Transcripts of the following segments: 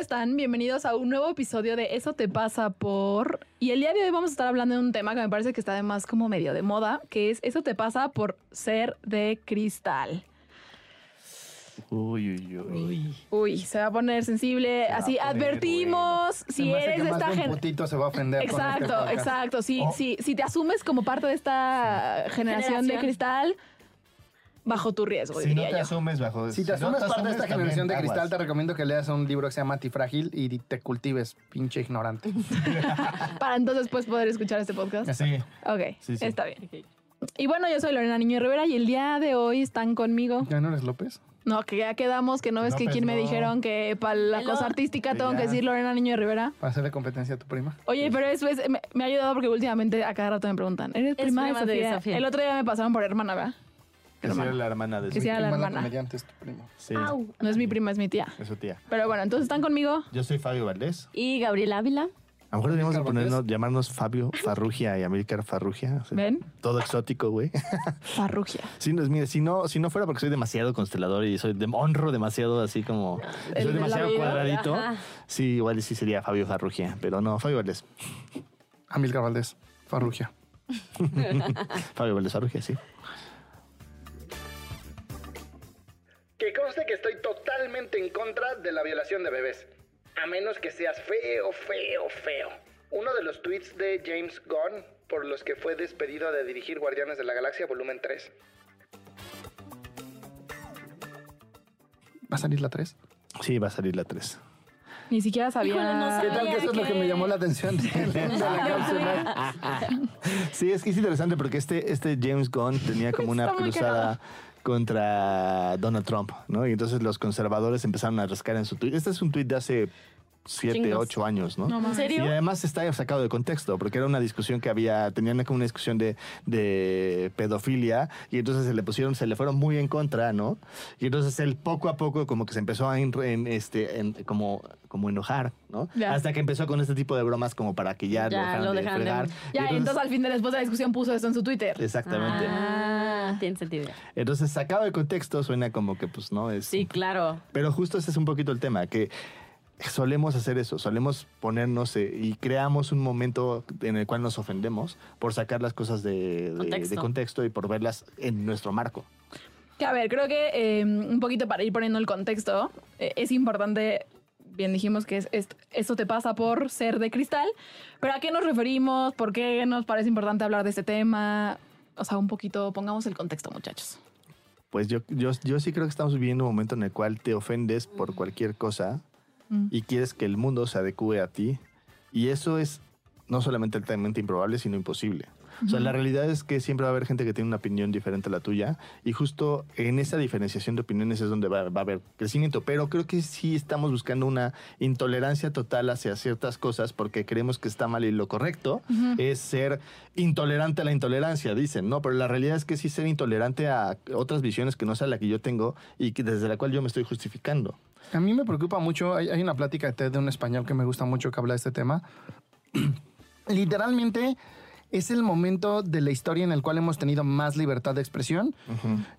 Están? Bienvenidos a un nuevo episodio de Eso te pasa por... Y el día de hoy vamos a estar hablando de un tema que me parece que está además como medio de moda, que es Eso te pasa por ser de cristal. Uy, uy, uy. Uy, se va a poner sensible. Así poner advertimos si eres de esta de un gen- putito se va a ofender. con este Exacto, exacto. Si, Oh. si, si te asumes como parte de esta generación, de Generación. cristal, bajo tu riesgo, Si no te yo. asumes bajo... Si te asumes parte de esta generación de cristal, te te recomiendo que leas un libro que se llama Antifrágil y te cultives, pinche ignorante. Para entonces pues poder escuchar este podcast. Sí. Ok, Sí, sí. está bien. Y bueno, yo soy Lorena Niño Rivera y el día de hoy están conmigo. ¿Ya no eres López? No, que ya quedamos, que no ves que quien me dijeron que para la Hello. cosa artística tengo Ya. que decir Lorena Niño Rivera. Para hacerle competencia a tu prima. Oye, pero eso es, me, me ha ayudado porque últimamente a cada rato me preguntan, ¿eres Es prima, prima de? Sofía. El otro día me pasaron por hermana, ¿verdad? Que sea la hermana de Que su sea la hermana. comediante es tu prima. Sí, No es mi prima, es mi tía. es su tía. Pero bueno, entonces están conmigo. Yo soy Fabio Valdés. Y Gabriel Ávila. A lo mejor deberíamos de Amílcar ponernos, llamarnos Fabio Farrugia y Amílcar Farrugia. O sea, ¿Ven? Todo exótico, güey. Farrugia. Sí, no, mire, si no, si no fuera porque soy demasiado constelador y soy de, honro demasiado así como El soy demasiado cuadradito, Ajá. sí, igual sí sería Fabio Farrugia, pero no, Fabio Valdés. Amilcar Valdés, Farrugia. Fabio Valdés Farrugia, sí. Que conste que estoy totalmente en contra de la violación de bebés. A menos que seas feo, feo, feo. Uno de los tweets de James Gunn por los que fue despedido de dirigir Guardianes de la Galaxia volumen 3. ¿Va a salir la 3? Sí, va a salir la 3. Ni siquiera sabía. Híjole, no ¿Qué tal que eso es lo que me llamó la atención de, de la cápsula? Sí, es que es interesante porque este, este James Gunn tenía como una cruzada contra Donald Trump, ¿no? Y entonces los conservadores empezaron a rascar en su tweet. Este es un tweet de hace siete, Chingos. ocho años, ¿no? No ¿En serio? Y además está sacado de contexto, porque era una discusión que había, tenían como una discusión de, de pedofilia, y entonces se le pusieron, se le fueron muy en contra, ¿no? Y entonces él poco a poco como que se empezó a en, en, este, en- como, como enojar, ¿no? Ya. Hasta que empezó con este tipo de bromas como para que ya, Ya, lo lo dejaran de dejaran de- fregar. Ya, y entonces al fin de después de la discusión puso esto en su Twitter. Exactamente. Ah, tiene sentido. Entonces, sacado de contexto, suena como que, pues, no es. Sí, claro. Pero justo ese es un poquito el tema, que solemos hacer eso, solemos ponernos eh, y creamos un momento en el cual nos ofendemos por sacar las cosas de, de- Contexto. de contexto y por verlas en nuestro marco. Que a ver, creo que eh, un poquito para ir poniendo el contexto, eh, es importante, bien dijimos que es, es- esto te pasa por ser de cristal, pero ¿a qué nos referimos? ¿Por qué nos parece importante hablar de este tema? O sea, un poquito, pongamos el contexto, muchachos. Pues yo, yo, yo sí creo que estamos viviendo un momento en el cual te ofendes por cualquier cosa Mm. y quieres que el mundo se adecue a ti. Y eso es no solamente altamente improbable, sino imposible. O sea, la realidad es que siempre va a haber gente que tiene una opinión diferente a la tuya y justo en esa diferenciación de opiniones es donde va, va a haber crecimiento. Pero creo que sí estamos buscando una intolerancia total hacia ciertas cosas porque creemos que está mal y lo correcto es ser intolerante a la intolerancia, dicen, ¿no? Pero la realidad es que sí ser intolerante a otras visiones que no sea la que yo tengo y que desde la cual yo me estoy justificando. A mí me preocupa mucho, hay, hay una plática de TED de un español que me gusta mucho que habla de este tema. Literalmente es el momento de la historia en el cual hemos tenido más libertad de expresión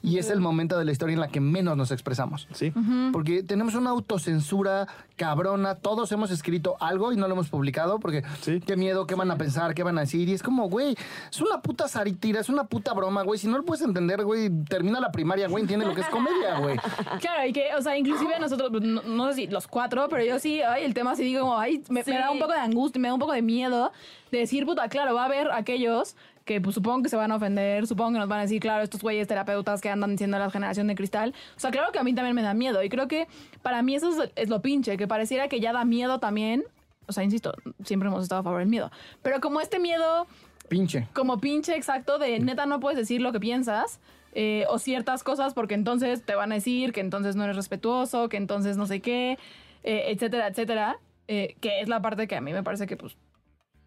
y es el momento de la historia en la que menos nos expresamos. ¿Sí? Porque tenemos una autocensura cabrona. Todos hemos escrito algo y no lo hemos publicado porque Sí. qué miedo, qué van a pensar, qué van a decir. Y es como, güey, es una puta sátira, es una puta broma, güey. Si no lo puedes entender, güey, termina la primaria, güey, entiende lo que es comedia, güey. Claro, y que, o sea, inclusive nosotros, no, no sé si los cuatro, pero yo sí, ay, el tema sí digo como, ay, me, Sí. me da un poco de angustia, me da un poco de miedo de decir, puta, claro, va a haber aquellos que pues supongo que se van a ofender, supongo que nos van a decir, claro, estos güeyes terapeutas que andan diciendo la generación de cristal. O sea, claro que a mí también me da miedo y creo que para mí eso es, es lo pinche, que pareciera que ya da miedo también. O sea, insisto, siempre hemos estado a favor del miedo. Pero como este miedo Pinche. como pinche exacto de neta no puedes decir lo que piensas eh, o ciertas cosas porque entonces te van a decir que entonces no eres respetuoso, que entonces no sé qué, eh, etcétera, etcétera, eh, que es la parte que a mí me parece que pues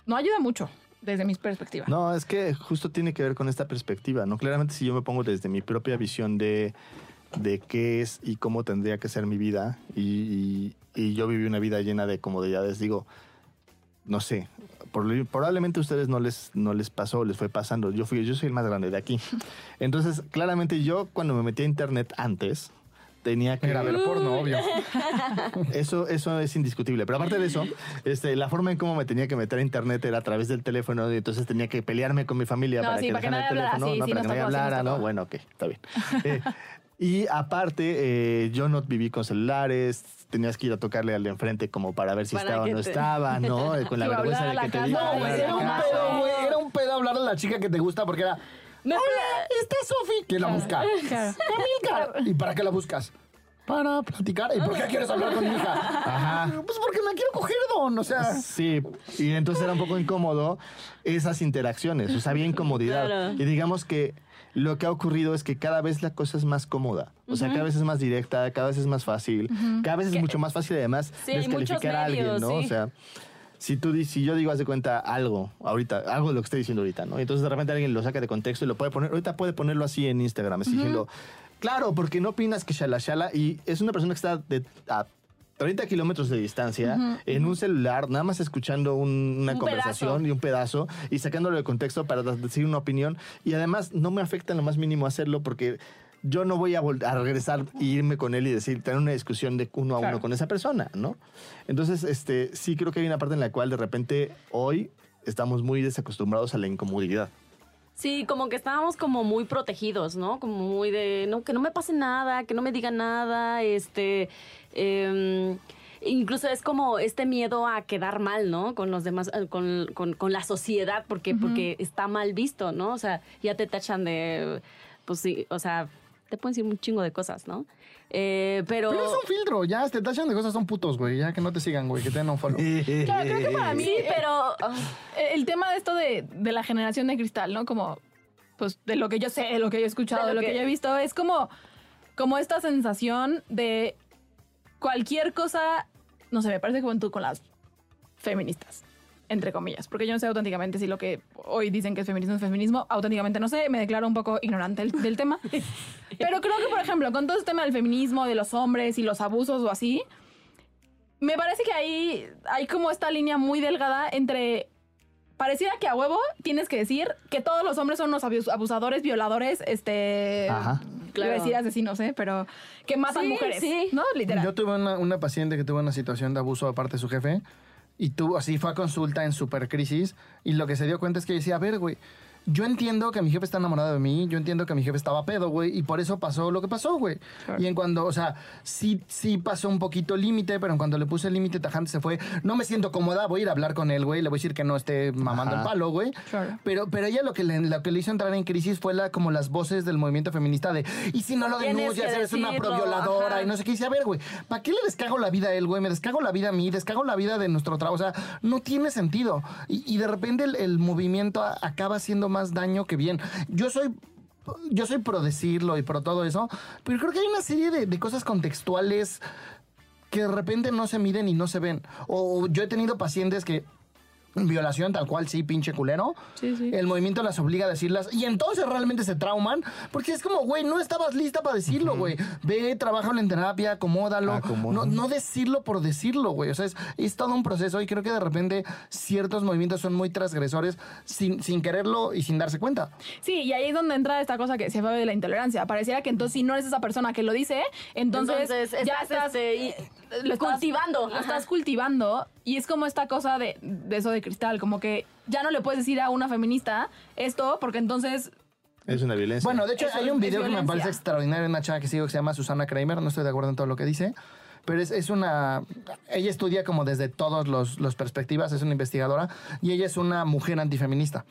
no ayuda mucho. desde mi perspectiva. No, es que justo tiene que ver con esta perspectiva, ¿no? Claramente si yo me pongo desde mi propia visión de, de qué es y cómo tendría que ser mi vida y, y- y yo viví una vida llena de comodidades, digo, no sé, por- probablemente a ustedes no les, no les pasó, les fue pasando. Yo, fui, yo soy el más grande de aquí. Entonces, claramente yo cuando me metí a internet antes, tenía que... Era ver porno, obvio. Eso, eso es indiscutible. Pero aparte de eso, este, la forma en cómo me tenía que meter a internet era a través del teléfono y entonces tenía que pelearme con mi familia No, para sí, que para que dejaran el nadie hablara, teléfono, sí, ¿no? sí, para que nadie hablara, ¿no? Bueno, ok, está bien. Eh, y aparte, eh, yo no viví con celulares, tenías que ir a tocarle al de enfrente como para ver si Para estaba o no te- estaba, ¿no? Con la vergüenza de que te casa. diga. No, No, güey, era un pedo, güey. Era un pedo hablar a la chica que te gusta porque era. No, Hola, está Sofi. ¿Quién la busca? Claro. Camilca. ¿Y para qué la buscas? Para platicar. ¿Y por qué quieres hablar con mi hija? Ajá. Pues porque me quiero coger, don. O sea. Sí, y entonces era un poco incómodo esas interacciones, o sea, había incomodidad. Claro. Y digamos que lo que ha ocurrido es que cada vez la cosa es más cómoda, o sea, cada vez es más directa, cada vez es más fácil, cada vez es mucho más fácil además Sí, descalificar a alguien, ¿no? sí. O sea, si tú si yo digo haz de cuenta algo ahorita, algo de lo que estoy diciendo ahorita, ¿no? Entonces de repente alguien lo saca de contexto y lo puede poner, ahorita puede ponerlo así en Instagram, así diciendo, claro, porque no opinas que shala shala y es una persona que está de, a 30 kilómetros de distancia en un celular, nada más escuchando un- una Un conversación pedazo. y un pedazo y sacándolo de contexto para decir una opinión y además no me afecta en lo más mínimo hacerlo porque yo no voy a, a regresar e irme con él y decir, tener una discusión de uno a Claro. uno con esa persona, ¿no? Entonces, este, sí creo que hay una parte en la cual de repente hoy estamos muy desacostumbrados a la incomodidad. Sí, como que estábamos como muy protegidos, ¿no? Como muy de, no, que no me pase nada, que no me digan nada, este, em, incluso es como este miedo a quedar mal, ¿no? Con los demás, eh, con, con- con la sociedad, porque, porque está mal visto, ¿no? O sea, ya te tachan de, pues sí, o sea, te pueden decir un chingo de cosas, ¿no? Eh, pero... Pero es un filtro. Ya te tachan de cosas, son putos, güey. Ya que no te sigan, güey. Que te den un follow. Claro, creo que para mí Sí, eh, pero... ah, el tema de esto de, de la generación de cristal, ¿no? Como, pues, de lo que yo sé, de lo que yo he escuchado, De de lo que- yo he visto, es como, como esta sensación de cualquier cosa, no sé, me parece como tú con las feministas, entre comillas, porque yo no sé auténticamente si lo que hoy dicen que es feminismo es feminismo, auténticamente no sé, me declaro un poco ignorante del, del tema, pero creo que, por ejemplo, con todo este tema del feminismo, de los hombres y los abusos o así, me parece que ahí hay como esta línea muy delgada entre. Pareciera que a huevo tienes que decir que todos los hombres son unos abus- abusadores, violadores, este. Ajá. Iba a Claro. decir asesinos, ¿eh? Pero que matan Sí, mujeres. sí. ¿No? Literal. Yo tuve una, una paciente que tuvo una situación de abuso de parte de su jefe y tuvo, así fue a consulta en super crisis y lo que se dio cuenta es que decía, a ver, güey, yo entiendo que mi jefe está enamorado de mí, yo entiendo que mi jefe estaba pedo, güey, y por eso pasó lo que pasó, güey. Y en cuando, o sea, sí, sí pasó un poquito límite, pero en cuando le puse el límite tajante se fue, no me siento cómoda, voy a ir a hablar con él, güey, le voy a decir que no esté mamando Ajá. el palo, güey. Claro. Pero, pero ella lo que, le, lo que le hizo entrar en crisis fue la, como las voces del movimiento feminista de, y si no lo denuncias, eres una provioladora ajá. y no sé qué. Dice, a ver, güey, ¿para qué le descago la vida a él, güey? Me descago la vida a mí, descago la vida de nuestro trabajo. O sea, no tiene sentido. Y, y de repente el, el movimiento a- acaba haciendo más daño que bien. Yo soy. Yo soy pro decirlo y pro todo eso, pero creo que hay una serie de, de cosas contextuales que de repente no se miden y no se ven. O yo he tenido pacientes que violación tal cual, sí, pinche culero. Sí, sí. El movimiento las obliga a decirlas y entonces realmente se trauman porque es como, güey, no estabas lista para decirlo, güey. Ve, trabájalo en terapia, acomódalo. Acomoda. No, no decirlo por decirlo, güey. O sea, es, es todo un proceso y creo que de repente ciertos movimientos son muy transgresores sin, sin quererlo y sin darse cuenta. Sí, y ahí es donde entra esta cosa que se fue de la intolerancia. Pareciera que entonces si no eres esa persona que lo dice, entonces, Entonces, ya estás, estás este, y- lo estás- cultivando. Lo Ajá. estás cultivando y es como esta cosa de, de eso de cristal, como que ya no le puedes decir a una feminista esto porque entonces Es una violencia. Bueno, de hecho, Eso hay un video que me parece extraordinario, una chava que sigo que se llama Susana Kramer, no estoy de acuerdo en todo lo que dice, pero es, es una... Ella estudia como desde todas los, los perspectivas, es una investigadora, y ella es una mujer antifeminista.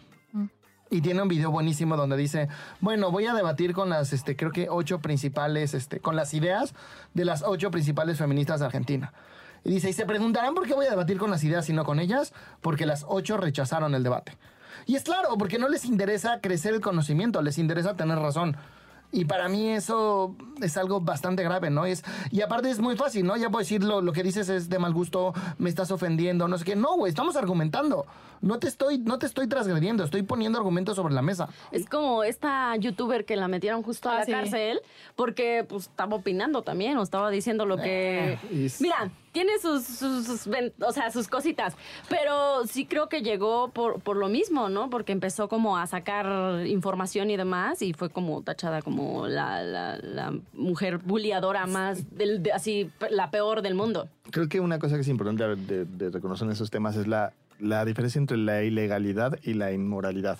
Y tiene un video buenísimo donde dice, bueno, voy a debatir con las, este, creo que ocho principales, este, con las ideas de las ocho principales feministas de Argentina. Y dice, y se preguntarán por qué voy a debatir con las ideas y no con ellas, porque las ocho rechazaron el debate. Y es claro, porque no les interesa crecer el conocimiento, les interesa tener razón. Y para mí eso es algo bastante grave, ¿no? Es, y aparte es muy fácil, ¿no? Ya puedo decir lo, lo que dices es de mal gusto, me estás ofendiendo, no sé qué. No, güey, estamos argumentando. No te estoy, no te estoy transgrediendo, estoy poniendo argumentos sobre la mesa. Es como esta youtuber que la metieron justo a Ah, la sí. cárcel porque pues estaba opinando también o estaba diciendo lo que... y s- Mira, tiene sus, sus, sus o sea, sus cositas, pero sí creo que llegó por, por lo mismo, ¿no? Porque empezó como a sacar información y demás y fue como tachada como la, la, la mujer bulliadora más, del, de- así, la peor del mundo. Creo que una cosa que es importante de, de reconocer en esos temas es la, la diferencia entre la ilegalidad y la inmoralidad,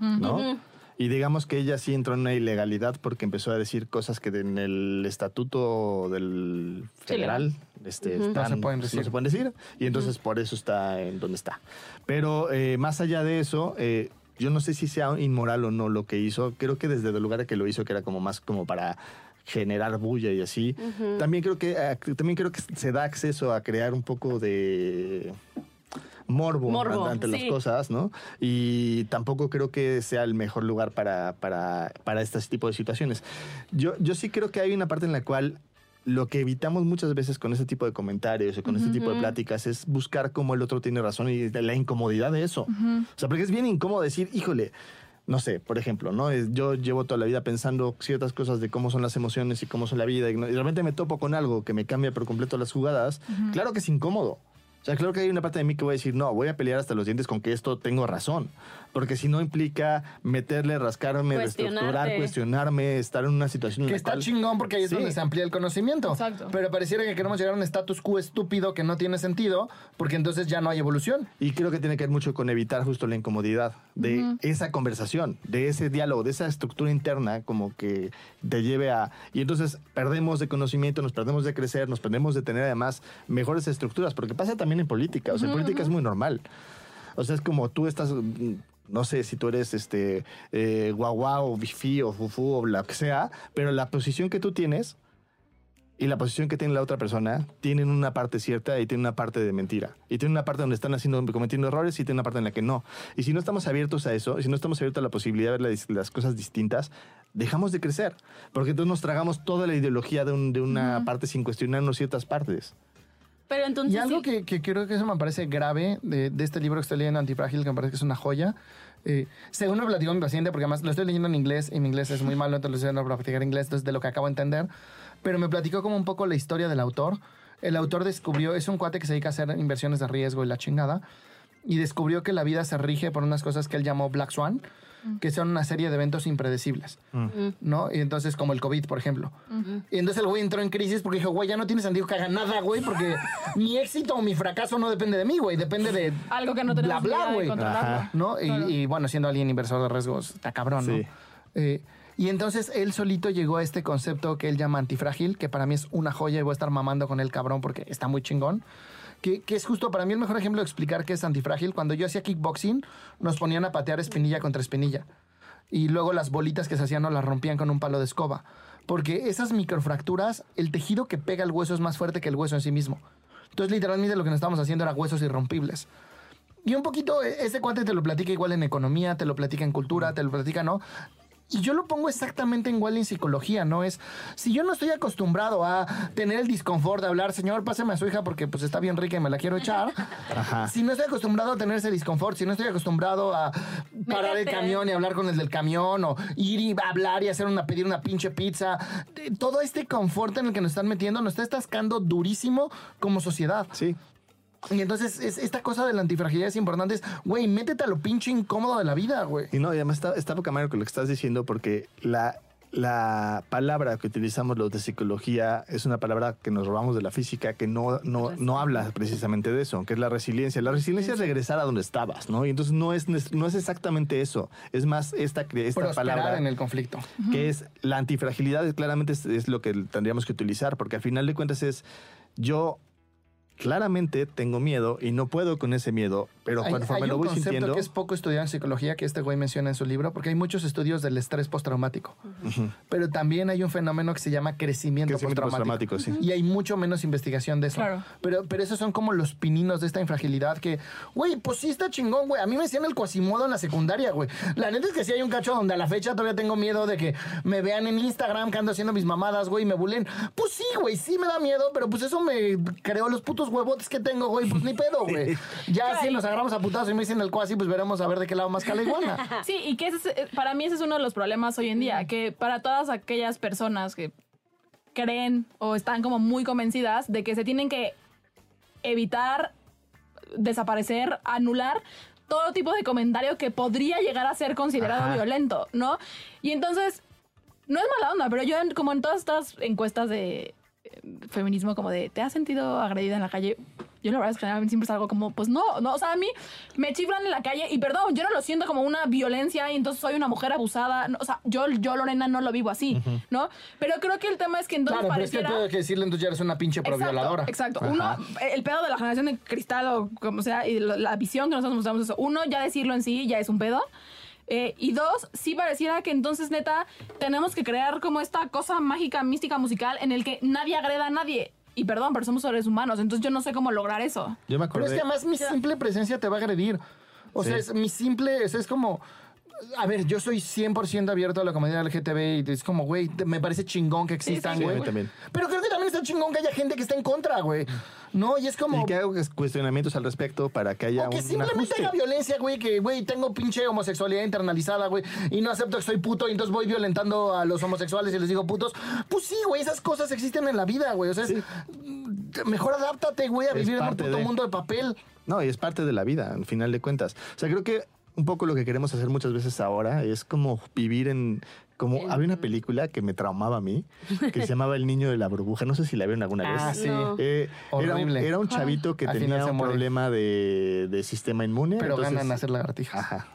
¿no? Y digamos que ella sí entró en una ilegalidad porque empezó a decir cosas que en el estatuto del federal este, No están- se pueden decir. no se pueden decir, y entonces por eso está en donde está. Pero eh, más allá de eso, eh, yo no sé si sea inmoral o no lo que hizo. Creo que desde el lugar de que lo hizo, que era como más como para generar bulla y así. También creo que eh, también creo que se da acceso a crear un poco de morbo, Morbo, ante las sí. cosas, ¿no? Y tampoco creo que sea el mejor lugar para, para, para este tipo de situaciones. Yo, yo sí creo que hay una parte en la cual lo que evitamos muchas veces con este tipo de comentarios o con este tipo de pláticas es buscar cómo el otro tiene razón y la incomodidad de eso. O sea, porque es bien incómodo decir, híjole, no sé, por ejemplo, ¿no? Yo llevo toda la vida pensando ciertas cosas de cómo son las emociones y cómo son la vida y, repente me topo con algo que me cambia por completo las jugadas. Claro que es incómodo. O sea, claro que hay una parte de mí que voy a decir, no, voy a pelear hasta los dientes con que esto tengo razón. Porque si no implica meterle, rascarme, reestructurar, cuestionarme, estar en una situación en Que la está cual- chingón porque ahí es Sí. donde se amplía el conocimiento. Exacto. Pero pareciera que queremos llegar a un status quo estúpido que no tiene sentido porque entonces ya no hay evolución. Y creo que tiene que ver mucho con evitar justo la incomodidad de esa conversación, de ese diálogo, de esa estructura interna como que te lleve a... Y entonces perdemos de conocimiento, nos perdemos de crecer, nos perdemos de tener además mejores estructuras, porque pasa también en política, o sea, en política es muy normal. O sea, es como tú estás... mm, No sé si tú eres este eh, guagua o bifi o fufu o lo que sea, pero la posición que tú tienes y la posición que tiene la otra persona tienen una parte cierta y tiene una parte de mentira. Y tiene una parte donde están haciendo, cometiendo errores y tiene una parte en la que no. Y si no estamos abiertos a eso, si no estamos abiertos a la posibilidad de ver las, las cosas distintas, dejamos de crecer. Porque entonces nos tragamos toda la ideología de, un- de una parte sin cuestionarnos ciertas partes. Pero entonces... Y algo sí- que, que creo que eso me parece grave de, de este libro que estoy leyendo, Antifrágil, que me parece que es una joya. eh, según me platicó mi paciente, porque además lo estoy leyendo en inglés y mi inglés es muy malo, entonces lo estoy leyendo para practicar inglés, entonces de lo que acabo de entender. Pero me platicó como un poco la historia del autor. El autor descubrió, es un cuate que se dedica a hacer inversiones de riesgo y la chingada, y descubrió que la vida se rige por unas cosas que él llamó Black Swan, que son una serie de eventos impredecibles. ¿no? Y entonces, como el COVID, por ejemplo. Y entonces el güey entró en crisis porque dijo, güey, ya no tiene sentido que haga nada, güey, porque mi éxito o mi fracaso no depende de mí, güey, depende de Algo que no tenemos bla, güey. ¿No? Y, Claro. y, bueno, siendo alguien inversor de riesgos, está cabrón, ¿no? Sí. Eh, y entonces él solito llegó a este concepto que él llama antifrágil, que para mí es una joya y voy a estar mamando con el cabrón porque está muy chingón. Que, que es justo para mí el mejor ejemplo de explicar qué es antifrágil. Cuando yo hacía kickboxing, nos ponían a patear espinilla contra espinilla. Y luego las bolitas que se hacían nos las rompían con un palo de escoba. Porque esas microfracturas, el tejido que pega el hueso es más fuerte que el hueso en sí mismo. Entonces, literalmente lo que nos estábamos haciendo era huesos irrompibles. Y un poquito, eh, ese cuate te lo platica igual en economía, te lo platica en cultura, te lo platica, ¿no? Y yo lo pongo exactamente igual en psicología, ¿no? Es, si yo no estoy acostumbrado a tener el disconfort de hablar, señor, páseme a su hija porque pues está bien rica y me la quiero echar. Ajá. Si no estoy acostumbrado a tener ese disconfort, si no estoy acostumbrado a parar el camión y hablar con el del camión o ir y hablar y hacer una, pedir una pinche pizza, de- todo este confort en el que nos están metiendo nos está estascando durísimo como sociedad. Sí. Y entonces es, esta cosa de la antifragilidad es importante. Es, güey, métete a lo pinche incómodo de la vida, güey. Y no, y además está, está poca madre con lo que estás diciendo porque la, la palabra que utilizamos los de psicología es una palabra que nos robamos de la física que no, no, no habla precisamente de eso, que es la resiliencia. La resiliencia es regresar a donde estabas, ¿no? Y entonces no es, no es exactamente eso. Es más esta, esta palabra en el conflicto. que es la antifragilidad, claramente es, es lo que tendríamos que utilizar, porque al final de cuentas es yo claramente tengo miedo y no puedo con ese miedo, pero Hay, conforme hay lo un voy concepto sintiendo, que es poco estudiado en psicología que este güey menciona en su libro, porque hay muchos estudios del estrés postraumático. Pero también hay un fenómeno que se llama crecimiento, Crecimiento postraumático. postraumático, sí. Y hay mucho menos investigación de eso. Claro. Pero, pero esos son como los pininos de esta infragilidad que, güey, pues sí está chingón, güey. A mí me decían el cuasimodo en la secundaria, güey. La neta es que sí hay un cacho donde a la fecha todavía tengo miedo de que me vean en Instagram que ando haciendo mis mamadas, güey, y me bulen. Pues sí, güey, sí me da miedo, pero pues eso me creó los putos huevotes que tengo, güey. Pues ni pedo, güey. Ya si nos agarramos a putazos y me dicen el cuasi, pues veremos a ver de qué lado más cala iguana. Sí, y que ese es- eh, para mí ese es uno de los problemas hoy en día, que para todas aquellas personas que creen o están como muy convencidas de que se tienen que evitar, desaparecer, anular todo tipo de comentario que podría llegar a ser considerado Ajá. violento, ¿no? Y entonces, no es mala onda, pero yo en- como en todas estas encuestas de eh, feminismo, como de, ¿te has sentido agredida en la calle? Yo la verdad es que generalmente siempre salgo como, pues no, no, o sea, a mí me chiflan en la calle y perdón, yo no lo siento como una violencia y entonces soy una mujer abusada, no, o sea, yo, yo Lorena no lo vivo así, ¿no? Pero creo que el tema es que entonces Claro, pero es que pareciera... que decirle entonces ya eres una pinche provioladora. Exacto. Ajá. Uno, el pedo de la generación de cristal o como sea, y la visión que nosotros mostramos eso. Uno, ya decirlo en sí ya es un pedo. Eh, y dos, sí pareciera que entonces, neta, tenemos que crear como esta cosa mágica, mística, musical en el que nadie agreda a nadie. Y perdón, pero somos seres humanos, entonces yo no sé cómo lograr eso. yo me Pero es acordé, que además mi simple presencia te va a agredir. O sea, Sí. es mi simple, es, es como... A ver, yo soy 100% abierto a la comunidad LGTB y es como, güey, me parece chingón que existan, sí. güey. Sí, también. Pero creo que también está chingón que haya gente que está en contra, güey. No, y es como... y que hago cuestionamientos al respecto para que haya O que un simplemente ajuste. haya violencia, güey, que, güey, tengo pinche homosexualidad internalizada, güey, y no acepto que soy puto, y entonces voy violentando a los homosexuales y les digo putos. Pues sí, güey, esas cosas existen en la vida, güey. O sea, es- mejor adáptate, güey, a Es vivir en un puto de- mundo de papel. No, y es parte de la vida, al final de cuentas. O sea, creo que un poco lo que queremos hacer muchas veces ahora es como vivir en... Como había una película que me traumaba a mí, que se llamaba El niño de la burbuja. No sé si la vieron alguna vez. Ah, sí. No. Eh, era, un, Horrible. era un chavito que tenía un muere. problema de, de sistema inmune. Pero entonces- ganan hacer lagartijas. Ajá.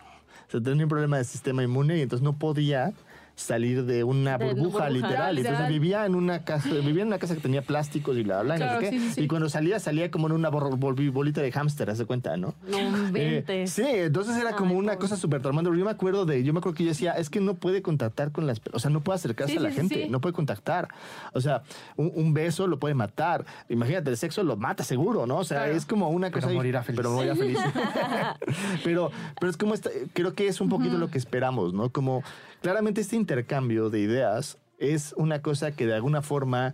O sea, tenía un problema de sistema inmune y entonces no podía salir de una De burbuja, burbuja. literal. Literal. Entonces vivía en una casa, vivía en una casa que tenía plásticos y bla, bla, bla, y Claro, sí, sí, cuando salía, salía como en una bolita de hámster, haz de cuenta, ¿no? No Eh, sí, entonces era como Ay, una pobre. cosa súper traumante. Yo me acuerdo de, yo me acuerdo que yo decía, es que no puede contactar con las, o sea, no puede acercarse Sí, a la gente, sí. no puede contactar. O sea, un, un beso lo puede matar. Imagínate, el sexo lo mata seguro, ¿no? O sea, Claro. es como una Pero cosa. morirá feliz. Pero morirá feliz. pero, pero es como, esta- creo que es un poquito lo que esperamos, ¿no? Como claramente este intercambio de ideas es una cosa que de alguna forma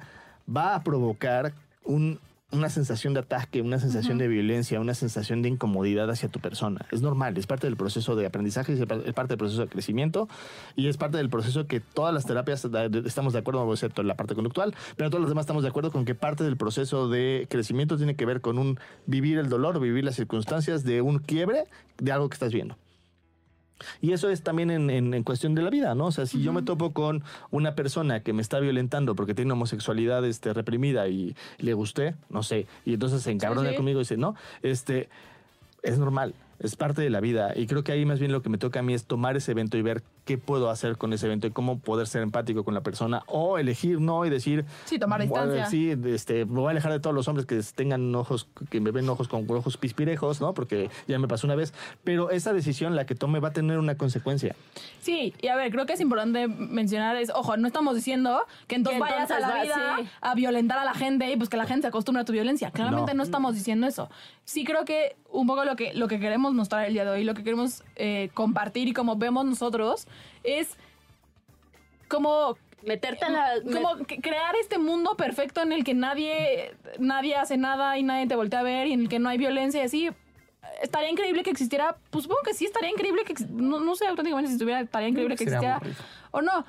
va a provocar un- una sensación de ataque, una sensación de violencia, una sensación de incomodidad hacia tu persona. Es normal, es parte del proceso de aprendizaje, es par- es parte del proceso de crecimiento y es parte del proceso que todas las terapias estamos de acuerdo, excepto la parte conductual, pero todos los demás estamos de acuerdo con que parte del proceso de crecimiento tiene que ver con un vivir el dolor, vivir las circunstancias de un quiebre de algo que estás viendo. Y eso es también en, en- en cuestión de la vida, ¿no? O sea, si yo me topo con una persona que me está violentando porque tiene homosexualidad este, reprimida y le gusté, no sé, y entonces se encabrona sí. conmigo y dice, no, este, es normal, es parte de la vida. Y creo que ahí más bien lo que me toca a mí es tomar ese evento y ver qué puedo hacer con ese evento y cómo poder ser empático con la persona o elegir no y decir, Sí, tomar "Voy a- distancia. Sí, este, me voy a alejar de todos los hombres que tengan ojos, que me ven ojos con ojos pispirejos, ¿no? Porque ya me pasó una vez. Pero esa decisión, la que tome, va a tener una consecuencia. Sí, y a ver, creo que es importante mencionar es, ojo, no estamos diciendo que entonces, Que vayas a la entonces vida sí. a violentar a la gente y pues que la gente se acostumbre a tu violencia. Claramente no, No. estamos diciendo eso. Sí creo que un poco lo que, lo que queremos mostrar el día de hoy, lo que queremos eh, compartir y como vemos nosotros es como Meterte en la. como crear este mundo perfecto en el que nadie, nadie hace nada y nadie te voltea a ver y en el que no hay violencia y así. Estaría increíble que existiera, pues supongo que sí estaría increíble que, no, no sé auténticamente si estuviera, estaría increíble que existiera o no.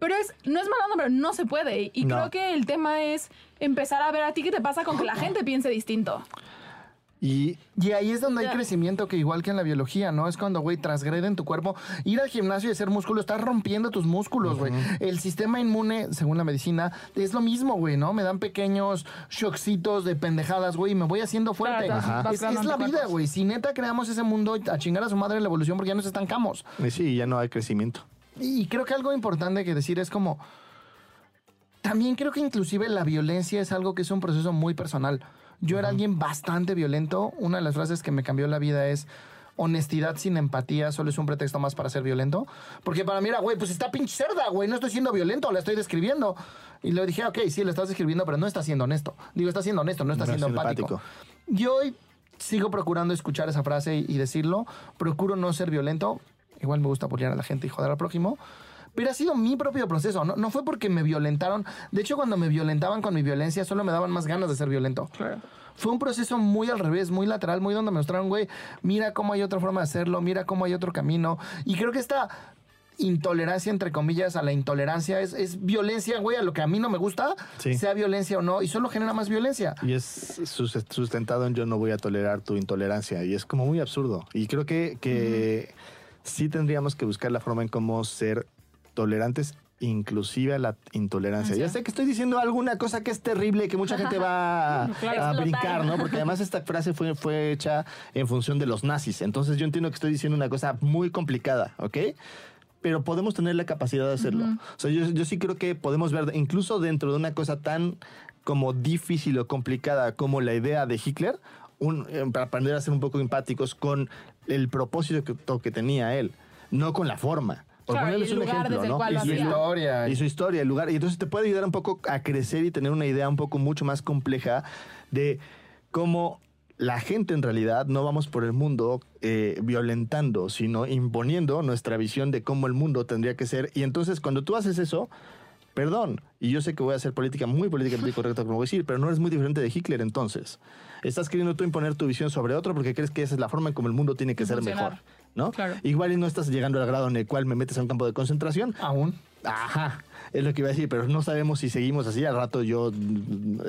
Pero es, no es mala onda, pero no se puede. Y No. creo que el tema es empezar a ver a ti qué te pasa con que la gente piense distinto. Y Y ahí es donde hay crecimiento que igual que en la biología, ¿no? Es cuando, güey, transgreden tu cuerpo. Ir al gimnasio y hacer músculo, estás rompiendo tus músculos, güey. El sistema inmune, según la medicina, es lo mismo, güey, ¿no? Me dan pequeños shockcitos de pendejadas, güey, y me voy haciendo fuerte. Claro, Ajá. Es, es la vida, güey. Si neta creamos ese mundo a chingar a su madre la evolución porque ya nos estancamos. y sí, ya no hay crecimiento. Y creo que algo importante que decir es como... También creo que inclusive la violencia es algo que es un proceso muy personal. Yo era alguien bastante violento. Una de las frases que me cambió la vida es honestidad sin empatía solo es un pretexto más para ser violento. Porque para mí era, güey, pues está pinche cerda, güey, no estoy siendo violento, la estoy describiendo. Y le dije, ok, sí, la estás describiendo, pero no está siendo honesto. Digo, está siendo honesto, no está No siendo siendo empático. empático. Y hoy sigo procurando escuchar esa frase y, y decirlo. Procuro no ser violento. Igual me gusta apoyar a la gente y joder al prójimo. Pero ha sido mi propio proceso. No, no fue porque me violentaron. De hecho, cuando me violentaban con mi violencia, solo me daban más ganas de ser violento. Fue un proceso muy al revés, muy lateral, muy donde me mostraron, güey, mira cómo hay otra forma de hacerlo, mira cómo hay otro camino. Y creo que esta intolerancia, entre comillas, a la intolerancia es, es violencia, güey, a lo que a mí no me gusta, Sí. sea violencia o no, y solo genera más violencia. Y es sus- sustentado en yo no voy a tolerar tu intolerancia. Y es como muy absurdo. Y creo que, que sí tendríamos que buscar la forma en cómo ser tolerantes inclusive a la intolerancia. Ya sé que estoy diciendo alguna cosa que es terrible, que mucha gente va a, a brincar, ¿no? Porque además esta frase fue, fue hecha en función de los nazis. Entonces yo entiendo que estoy diciendo una cosa muy complicada, ¿ok? pero podemos tener la capacidad de hacerlo. O sea, yo, yo sí creo que podemos ver, incluso dentro de una cosa tan como difícil o complicada como la idea de Hitler, un, eh, para aprender a ser un poco empáticos con el propósito que, que tenía él, no con la forma. Por Claro, y ponerles un ejemplo, ¿no? Y su historia. y su historia, el lugar. Y entonces te puede ayudar un poco a crecer y tener una idea un poco mucho más compleja de cómo la gente en realidad no vamos por el mundo eh, violentando, sino imponiendo nuestra visión de cómo el mundo tendría que ser. Y entonces cuando tú haces eso, perdón, y yo sé que voy a hacer política muy políticamente correcta, como voy a decir, pero no eres muy diferente de Hitler entonces. Estás queriendo tú imponer tu visión sobre otro porque crees que esa es la forma en como el mundo tiene que ser Funcionar. mejor, ¿no? Claro. Igual y no estás llegando al grado en el cual me metes a un campo de concentración, Aún. Ajá, es lo que iba a decir, pero no sabemos si seguimos así. Al rato yo,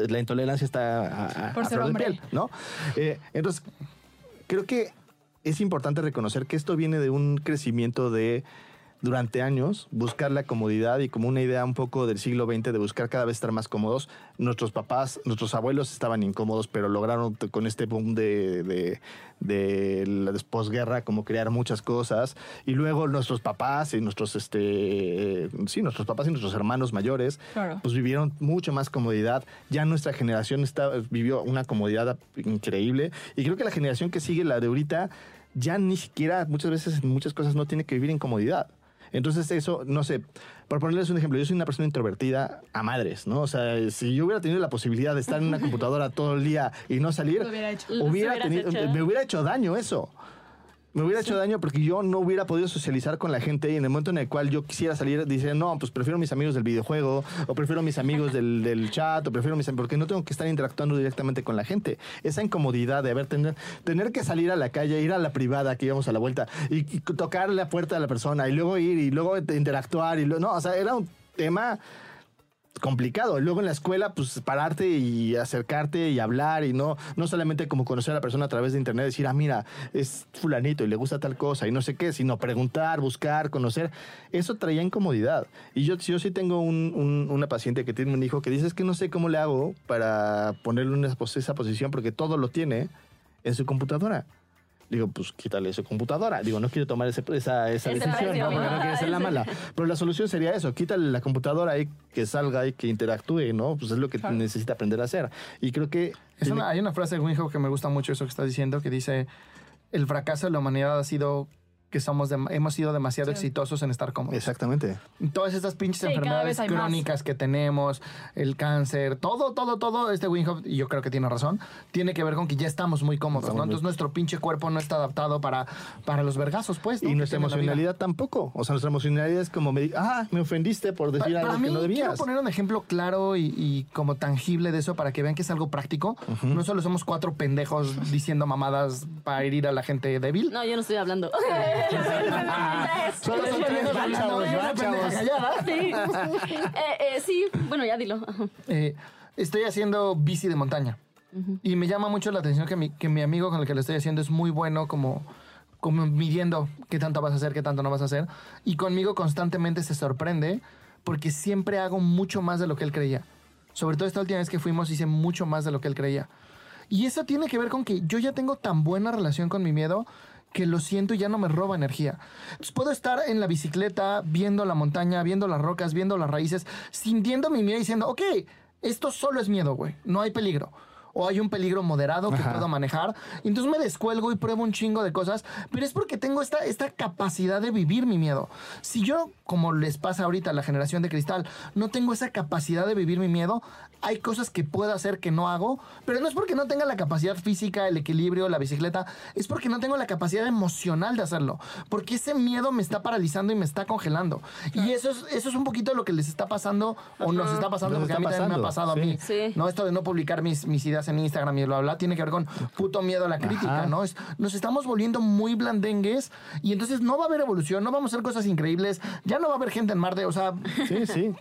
la intolerancia está a, a- Por a ser de hombre. piel, ¿no? Eh, entonces, creo que es importante reconocer que esto viene de un crecimiento de durante años buscar la comodidad y como una idea un poco del siglo XX de buscar cada vez estar más cómodos. Nuestros papás, nuestros abuelos estaban incómodos, pero lograron con este boom de, de, de la posguerra como crear muchas cosas. Y luego nuestros papás y nuestros, este, sí, nuestros papás y nuestros hermanos mayores, Claro. pues vivieron mucho más comodidad. Ya nuestra generación está, vivió una comodidad increíble. Y creo que la generación que sigue, la de ahorita, ya ni siquiera, muchas veces, en muchas cosas no tiene que vivir en comodidad. Entonces eso, no sé, por ponerles un ejemplo, yo soy una persona introvertida a madres, ¿no? O sea, si yo hubiera tenido la posibilidad de estar en una computadora todo el día y no salir, hubiera hecho. Hubiera tenido- hecho. me hubiera hecho daño eso. Me hubiera hecho daño porque yo no hubiera podido socializar con la gente y en el momento en el cual yo quisiera salir, dice, no, pues prefiero mis amigos del videojuego, o prefiero mis amigos del, del chat, o prefiero mis am- porque no tengo que estar interactuando directamente con la gente. Esa incomodidad de haber tener, tener que salir a la calle, ir a la privada, que íbamos a la vuelta, y, y tocar la puerta de la persona, y luego ir, y luego interactuar, y luego, no, o sea, era un tema complicado. Luego en la escuela, pues pararte y acercarte y hablar y no, no solamente como conocer a la persona a través de internet, decir, ah, mira, es fulanito y le gusta tal cosa y no sé qué, sino preguntar, buscar, conocer. Eso traía incomodidad. Y yo, yo sí tengo un- un- una paciente que tiene un hijo que dice, es que no sé cómo le hago para ponerle pos- esa posición porque todo lo tiene en su computadora. Digo, pues quítale su computadora. Digo, no quiero tomar ese- esa, esa Ese decisión, precio, ¿no? Porque no quiero ser la mala. Pero la solución sería eso, quítale la computadora y que salga y que interactúe, ¿no? Pues es lo que Claro. necesita aprender a hacer. Y creo que... Es tiene- una- hay una frase de Winhoff que me gusta mucho, eso que estás diciendo, que dice, el fracaso de la humanidad ha sido que somos dem- hemos sido demasiado Sí. exitosos en estar cómodos. Exactamente. Todas estas pinches Sí, enfermedades más. crónicas que tenemos, el cáncer, todo, todo, todo, este Winhoff, y yo creo que tiene razón, tiene que ver con que ya estamos muy cómodos, Estamos ¿no? muy- Entonces nuestro pinche cuerpo no está adaptado para, para los vergazos, pues. ¿no? Y nuestra emocionalidad tampoco. O sea, nuestra emocionalidad es como, me, ah, me ofendiste por decir algo para que no quiero debías. poner un ejemplo claro y, y como tangible de eso para que vean que es algo práctico. No solo somos cuatro pendejos diciendo mamadas para herir a la gente débil. No, yo no estoy hablando. Solo son tres chavos, sí. Eh, eh, sí, bueno, ya dilo. Eh, estoy haciendo bici de montaña. Y me llama mucho la atención que mi, que mi amigo con el que lo estoy haciendo es muy bueno como, como midiendo qué tanto vas a hacer, qué tanto no vas a hacer. Y conmigo constantemente se sorprende porque siempre hago mucho más de lo que él creía. Sobre todo esta última vez que fuimos hice mucho más de lo que él creía. Y eso tiene que ver con que yo ya tengo tan buena relación con mi miedo que lo siento y ya no me roba energía. Entonces puedo estar en la bicicleta viendo la montaña, viendo las rocas, viendo las raíces, sintiendo mi miedo y diciendo, ok, esto solo es miedo, güey, no hay peligro. o hay un peligro moderado que Ajá. puedo manejar. Entonces me descuelgo y pruebo un chingo de cosas, pero es porque tengo esta, esta capacidad de vivir mi miedo. Si yo, como les pasa ahorita a la generación de cristal, no tengo esa capacidad de vivir mi miedo, hay cosas que puedo hacer que no hago, pero no es porque no tenga la capacidad física, el equilibrio, la bicicleta, es porque no tengo la capacidad emocional de hacerlo, porque ese miedo me está paralizando y me está congelando. Y eso es, eso es un poquito lo que les está pasando o nos está pasando, Nos porque a mí está también me ha pasando, pasado a mí. sí. No, esto de no publicar mis, mis ideas en Instagram y bla, bla, bla, tiene que ver con puto miedo a la crítica, Ajá. ¿no? Es, nos estamos volviendo muy blandengues y entonces no va a haber evolución, no vamos a hacer cosas increíbles, ya no va a haber gente en Marte, o sea, Sí, sí.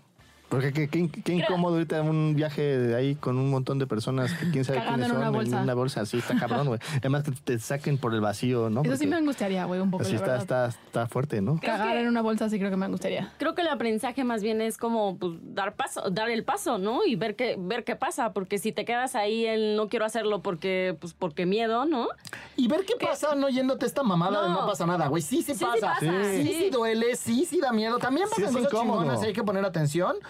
Porque qué, qué- qué incómodo ahorita un viaje de ahí con un montón de personas que quién sabe Cagando quiénes en son una bolsa. en una bolsa así está cabrón, güey. Además que te saquen por el vacío, ¿no? Eso sí me angustiaría, güey, un poco. así la está, verdad. está, está fuerte, ¿no? Cagar en una bolsa sí creo que me angustiaría. Creo que el aprendizaje más bien es como pues, dar paso, dar el paso, ¿no? Y ver qué, ver qué pasa, porque si te quedas ahí el no quiero hacerlo porque, pues, porque miedo, ¿no? y ver qué pasa no yéndote esta mamada de no pasa nada, güey. Sí, sí, Sí, sí pasa. pasa, Sí, sí, sí. duele, sí, sí da miedo. También Sí, pasan es cosas incómodo. chingonas y hay que poner atención.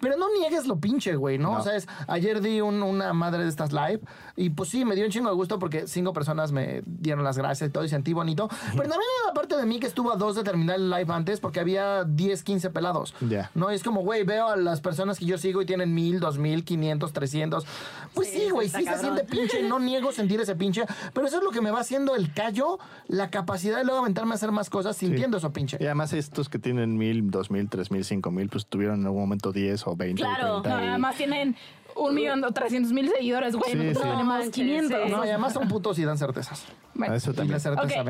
Pero no niegues lo pinche, güey, ¿no? No. O sea, es, ayer di un- una madre de estas live y pues sí, me dio un chingo de gusto porque cinco personas me dieron las gracias y todo y sentí bonito. Pero también hay una parte de mí que estuvo a dos de terminar el live antes porque había 10, 15 pelados. Ya. No, y es como, güey, veo a las personas que yo sigo y tienen mil, dos mil, quinientos, trescientos. Pues sí, Sí, güey, sí se siente pinche, no niego sentir ese pinche, pero eso es lo que me va haciendo el callo, la capacidad de luego aventarme a hacer más cosas sintiendo eso pinche. Y además estos que tienen mil, dos mil, tres mil, cinco mil, pues tuvieron en algún momento 10 o 20 Claro. o 30 No, y- además tienen un millón o trescientos mil seguidores, güey. Sí, Nosotros sí. tenemos No manches, 500. sí. No, y además son putos y dan certezas. Bueno, Eso Y también. la certeza.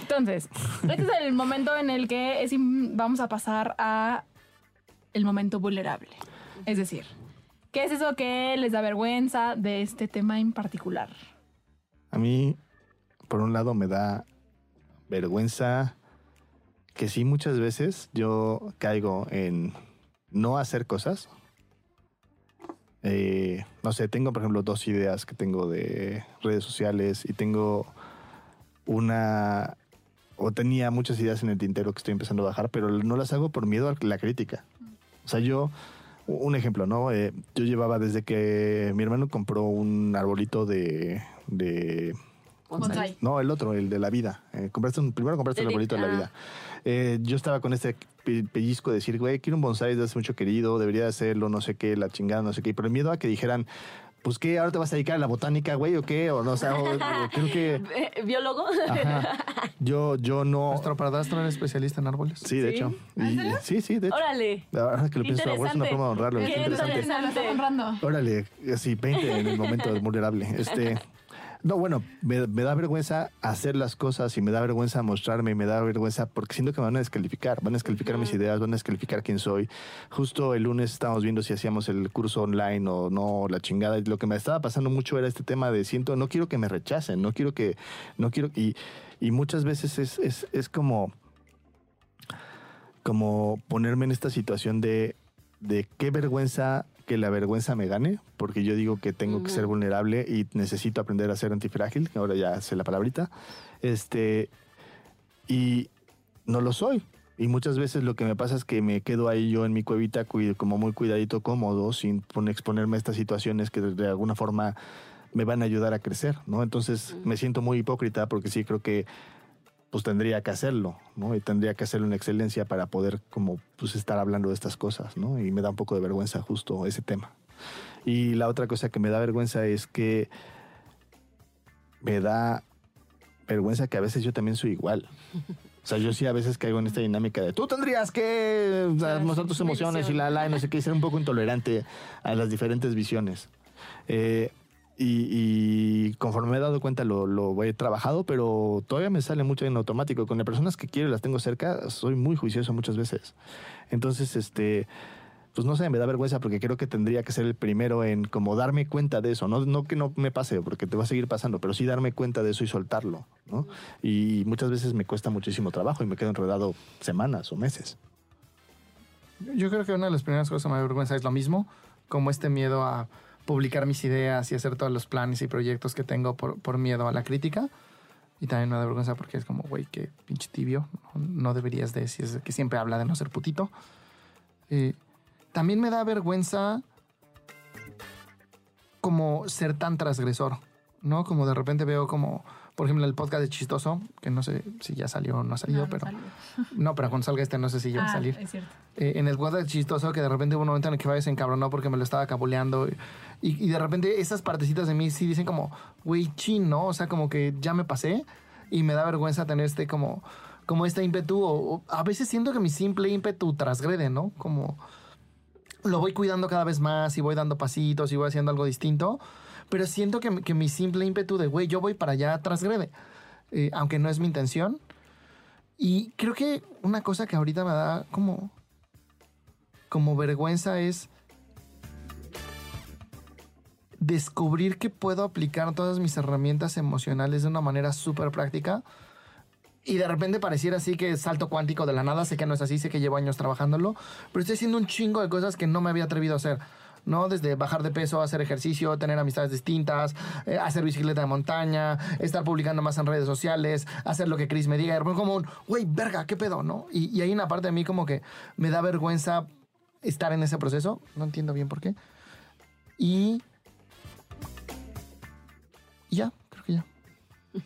Entonces, este es el momento en el que es vamos a pasar a el momento vulnerable. Es decir, ¿qué es eso que les da vergüenza de este tema en particular? A mí, por un lado, me da vergüenza que sí muchas veces yo caigo en no hacer cosas. Eh, no sé, tengo por ejemplo dos ideas que tengo de redes sociales y tengo una o tenía muchas ideas en el tintero que estoy empezando a bajar, pero no las hago por miedo a la crítica. O sea, yo, un ejemplo, ¿no? Eh, yo llevaba desde que mi hermano compró un arbolito de, de Bonsai. no, el otro, el de la vida. Eh, compraste un, primero compraste El arbolito de la ah. Eh, yo estaba con este pe- pellizco de decir, güey, quiero un bonsai desde hace mucho querido, debería hacerlo, no sé qué, la chingada, no sé qué. Pero el miedo a que dijeran, pues qué, ahora te vas a dedicar a la botánica, güey, o qué, o no, o sea, o- o creo que. Eh, ¿Biólogo? Ajá. Yo, yo no. Nuestro padrastro era especialista en árboles. Sí, de ¿Sí? hecho. Y- sí, sí, de hecho. Órale. La verdad que lo pienso, es una forma de honrarlo. Qué es interesante. interesante. Lo estás honrando. Órale, así, 20 en el momento vulnerable. Este, no, bueno, me, me da vergüenza hacer las cosas y me da vergüenza mostrarme y me da vergüenza porque siento que me van a descalificar, van a descalificar mis ideas, van a descalificar quién soy. Justo el lunes estábamos viendo si hacíamos el curso online o no, la chingada. Y lo que me estaba pasando mucho era este tema de siento, no quiero que me rechacen, no quiero que, no quiero, y, y muchas veces es, es, es como, como ponerme en esta situación de, de qué vergüenza que la vergüenza me gane, porque yo digo que tengo que ser vulnerable y necesito aprender a ser antifrágil, que ahora ya sé la palabrita, este, y no lo soy. Y muchas veces lo que me pasa es que me quedo ahí yo en mi cuevita como muy cuidadito, cómodo, sin pon- exponerme a estas situaciones que de, de alguna forma me van a ayudar a crecer, ¿no? Entonces me siento muy hipócrita porque sí creo que pues tendría que hacerlo, ¿no? Y tendría que hacerlo en excelencia para poder como pues estar hablando de estas cosas, ¿no? Y me da un poco de vergüenza justo ese tema. Y la otra cosa que me da vergüenza es que me da vergüenza que a veces yo también soy igual. O sea, yo sí a veces caigo en esta dinámica de tú tendrías que o sea, Claro, mostrar tus emociones y la, la, y no sé qué, y ser un poco intolerante a las diferentes visiones. Eh, y, y conforme me he dado cuenta lo, lo he trabajado, pero todavía me sale mucho en automático. Con las personas que quiero y las tengo cerca, soy muy juicioso muchas veces. Entonces, este, pues no sé, me da vergüenza porque creo que tendría que ser el primero en como darme cuenta de eso. No, no que no me pase, porque te va a seguir pasando, pero sí darme cuenta de eso y soltarlo, ¿no? Y muchas veces me cuesta muchísimo trabajo y me quedo enredado semanas o meses. Yo creo que una de las primeras cosas que me da vergüenza es lo mismo, como este miedo a publicar mis ideas y hacer todos los planes y proyectos que tengo por, por miedo a la crítica. Y también me da vergüenza porque es como, güey, qué pinche tibio. No, deberías de, es que siempre habla de no ser putito. Y, también me da vergüenza como ser tan transgresor, ¿no? Como de repente veo como, por ejemplo, el podcast de Chistoso, que no sé si ya salió o no ha salido, No, no pero... salió. No, pero cuando salga este no sé si ya va a Ah, salir. Es cierto. Eh, en el podcast de Chistoso, que de repente hubo un momento en el que Valle se encabronó porque me lo estaba cabuleando. Y, y de repente esas partecitas de mí sí dicen como, güey, chin, ¿no? O sea, como que ya me pasé y me da vergüenza tener este como, como este ímpetu. O, o a veces siento que mi simple ímpetu transgrede, ¿no? Como lo voy cuidando cada vez más y voy dando pasitos y voy haciendo algo distinto. Pero siento que, que mi simple ímpetu de, güey, yo voy para allá transgrede. Eh, aunque no es mi intención. Y creo que una cosa que ahorita me da como, como vergüenza es descubrir que puedo aplicar todas mis herramientas emocionales de una manera súper práctica. Y de repente pareciera así que salto cuántico de la nada. Sé que no es así, sé que llevo años trabajándolo. Pero estoy haciendo un chingo de cosas que no me había atrevido a hacer. ¿No? Desde bajar de peso, hacer ejercicio, tener amistades distintas, eh, hacer bicicleta de montaña, estar publicando más en redes sociales, hacer lo que Chris me diga. Y como un, güey, verga, ¿qué pedo, no? Y, y hay una parte de mí como que me da vergüenza estar en ese proceso. No entiendo bien por qué. Y... y ya, creo que ya.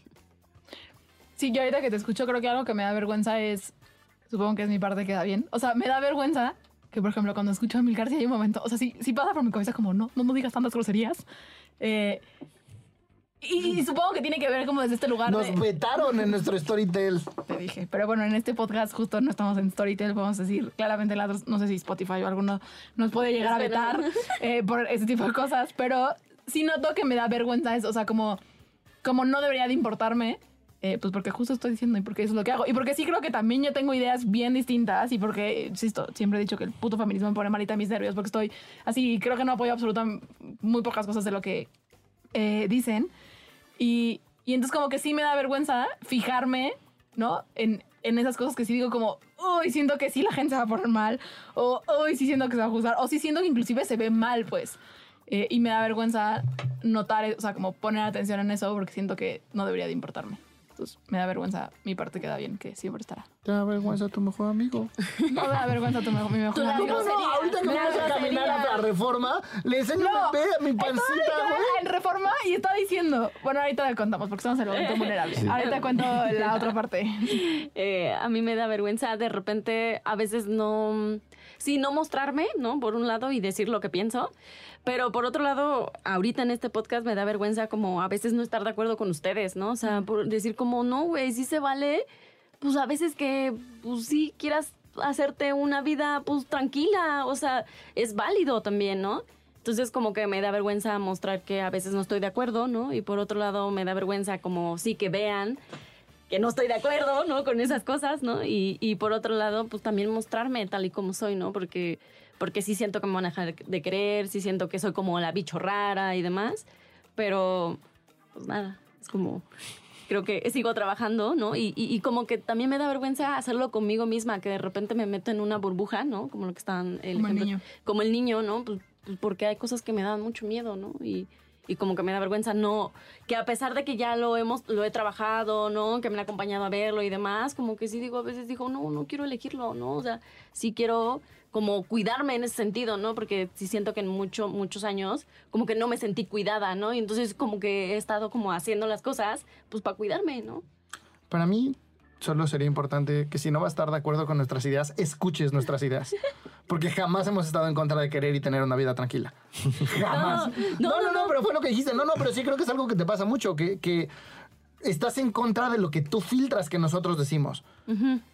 Sí, yo ahorita que te escucho, creo que algo que me da vergüenza es. Supongo que es mi parte que da bien. O sea, me da vergüenza que, por ejemplo, cuando escucho a Milcar, si hay un momento. O sea, sí, sí pasa por mi cabeza como, no, no, no digas tantas groserías. Eh, y, y supongo que tiene que ver como desde este lugar Nos de. vetaron en nuestro Storytel. Te dije. Pero bueno, en este podcast justo no estamos en Storytel, podemos decir claramente, la- no sé si Spotify o alguno nos puede llegar a vetar eh, por ese tipo de cosas, pero sí noto que me da vergüenza eso, o sea, como, como no debería de importarme, eh, pues porque justo estoy diciendo y porque eso es lo que hago. Y porque sí creo que también yo tengo ideas bien distintas y porque, insisto, siempre he dicho que el puto feminismo me pone malita mis nervios porque estoy así, creo que no apoyo absolutamente muy pocas cosas de lo que eh, dicen. Y, y entonces como que sí me da vergüenza fijarme, ¿no? En, en esas cosas que sí digo como, uy, siento que sí la gente se va a poner mal, o uy, sí siento que se va a juzgar, o sí siento que inclusive se ve mal, pues. Eh, y me da vergüenza notar, o sea, como poner atención en eso porque siento que no debería de importarme. Entonces me da vergüenza mi parte queda bien, que siempre estará. Te da vergüenza tu mejor amigo. No me da vergüenza tu mejor, mi mejor la amigo. No, ahorita que vamos a caminar a la reforma, le enseño No, ve mi pancita, Estaba güey. en reforma y está diciendo. Bueno, ahorita le contamos porque estamos en el momento vulnerable. Ahorita cuento la otra parte. Eh, a mí me da vergüenza de repente, a veces no, sí, no mostrarme, ¿no? Por un lado y decir lo que pienso, pero por otro lado, ahorita en este podcast me da vergüenza como a veces no estar de acuerdo con ustedes, ¿no? O sea, por decir como, no, güey, sí se vale, pues a veces que, pues sí, quieras hacerte una vida, pues tranquila, o sea, es válido también, ¿no? Entonces como que me da vergüenza mostrar que a veces no estoy de acuerdo, ¿no? Y por otro lado me da vergüenza como sí que vean que no estoy de acuerdo, ¿no? Con esas cosas, ¿no? Y, y por otro lado, pues también mostrarme tal y como soy, ¿no? Porque, porque sí siento que me van a dejar de querer, sí siento que soy como la bicho rara y demás, pero pues nada, es como, creo que sigo trabajando, ¿no? Y, y, y como que también me da vergüenza hacerlo conmigo misma, que de repente me meto en una burbuja, ¿no? Como lo que están... El Como el ejemplo- niño. Como el niño, ¿no? Pues, pues porque hay cosas que me dan mucho miedo, ¿no? Y, y como que me da vergüenza no que a pesar de que ya lo hemos lo he trabajado no que me han acompañado a verlo y demás como que sí digo a veces digo no no quiero elegirlo no o sea sí quiero como cuidarme en ese sentido no porque sí siento que en mucho, muchos años como que no me sentí cuidada no y entonces como que he estado como haciendo las cosas pues para cuidarme no Para mí, solo sería importante que si no va a estar de acuerdo con nuestras ideas, escuches nuestras ideas. Porque jamás hemos estado en contra de querer y tener una vida tranquila. Jamás. No no, no, pero fue lo que dijiste. No, no, pero sí creo que es algo que te pasa mucho, que, que estás en contra de lo que tú filtras que nosotros decimos.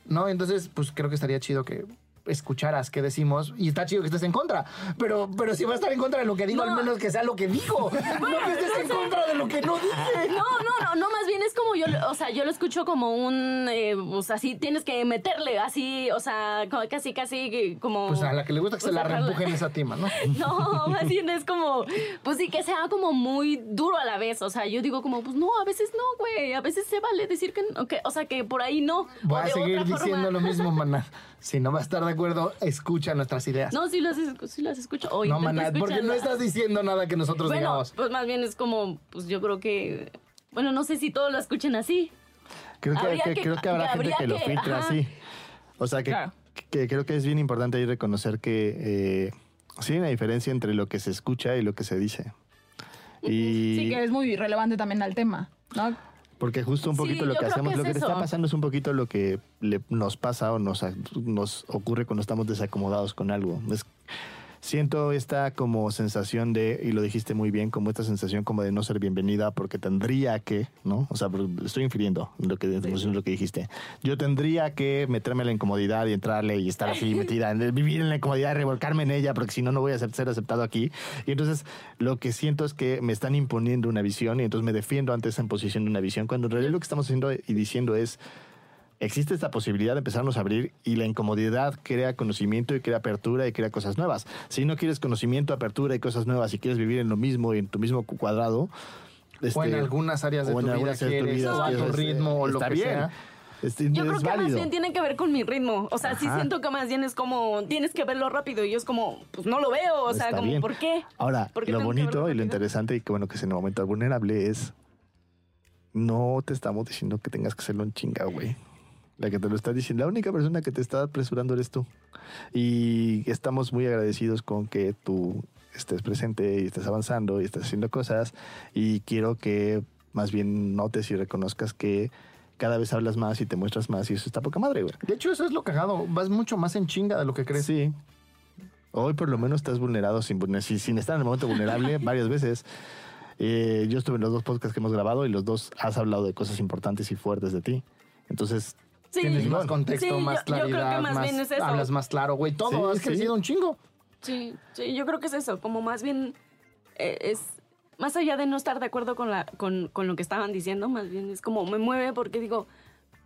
¿No? Entonces, pues creo que estaría chido que escucharas qué decimos y está chido que estés en contra pero pero si va a estar en contra de lo que digo al menos que sea lo que digo no que estés en contra de lo que no dije No, no, no, no, más bien es como yo, o sea, yo lo escucho como un, eh, o sea, así tienes que meterle, así, o sea, casi, casi como... pues a la que le gusta que se pues, la sacarla. reempujen esa tima no No, más bien es como, pues sí, que sea como muy duro a la vez. O sea, yo digo como, pues no, a veces no, güey. A veces se vale decir que, que- o sea, que por ahí no. Voy o a de seguir otra forma. diciendo lo mismo, maná. Si no va a estar de acuerdo, escucha nuestras ideas. No, sí las, sí las escucho. O No, maná, porque no estás diciendo nada que nosotros Bueno, digamos. pues más bien es como, pues yo creo que, bueno, no sé si todos lo escuchen así. Creo que, que- que- creo que habrá que gente habría que lo que- filtra ajá. así. O sea, que Claro. que creo que es bien importante ahí reconocer que eh, sí hay una diferencia entre lo que se escucha y lo que se dice. Y Sí, que es muy relevante también al tema, ¿no? Porque justo un Sí, poquito lo que hacemos, que lo que te está pasando es un poquito lo que le- nos pasa o nos, nos ocurre cuando estamos desacomodados con algo. Es- siento esta como sensación de, y lo dijiste muy bien, como esta sensación como de no ser bienvenida porque tendría que, ¿no? O sea, estoy infiriendo lo que, lo que dijiste. Yo tendría que meterme en la incomodidad y entrarle y estar así metida, en, vivir en la incomodidad, revolcarme en ella porque si no, no voy a ser, ser aceptado aquí. Y entonces lo que siento es que me están imponiendo una visión y entonces me defiendo ante esa imposición de una visión, cuando en realidad lo que estamos haciendo y diciendo es existe esta posibilidad de empezarnos a abrir y la incomodidad crea conocimiento y crea apertura y crea cosas nuevas. Si no quieres conocimiento, apertura y cosas nuevas y quieres vivir en lo mismo y en tu mismo cu- cuadrado, o en este, algunas áreas de o en tu vida áreas de tu quieres, vida o a quieres, tu ritmo, o lo que bien. sea. Este, Yo creo que más válido. bien tiene que ver con mi ritmo. O sea, sí Ajá. siento que más bien es como, tienes que verlo rápido. Y yo es como, pues no lo veo. O sea, Está como, bien. ¿por qué? Ahora, ¿Por qué lo bonito y lo interesante y que bueno que es en el momento vulnerable es no te estamos diciendo que tengas que hacerlo en chinga, güey. La que te lo está diciendo, la única persona que te está apresurando eres tú. Y estamos muy agradecidos con que tú estés presente y estés avanzando y estés haciendo cosas. Y quiero que más bien notes y reconozcas que cada vez hablas más y te muestras más y eso está poca madre, güey. De hecho, eso es lo cagado. Vas mucho más en chinga de lo que crees. Sí. Hoy por lo menos estás vulnerado sin, sin estar en el momento vulnerable varias veces. Eh, yo estuve en los dos podcasts que hemos grabado y los dos has hablado de cosas importantes y fuertes de ti. Entonces, Sí, Tienes más Sí, contexto, yo- más yo creo que claridad, más bien es eso. hablas más claro, güey. Todo, Sí, has sí. crecido un chingo. Sí, sí, yo creo que es eso, como más bien eh, es más allá de no estar de acuerdo con, la, con, con lo que estaban diciendo, más bien es como me mueve porque digo,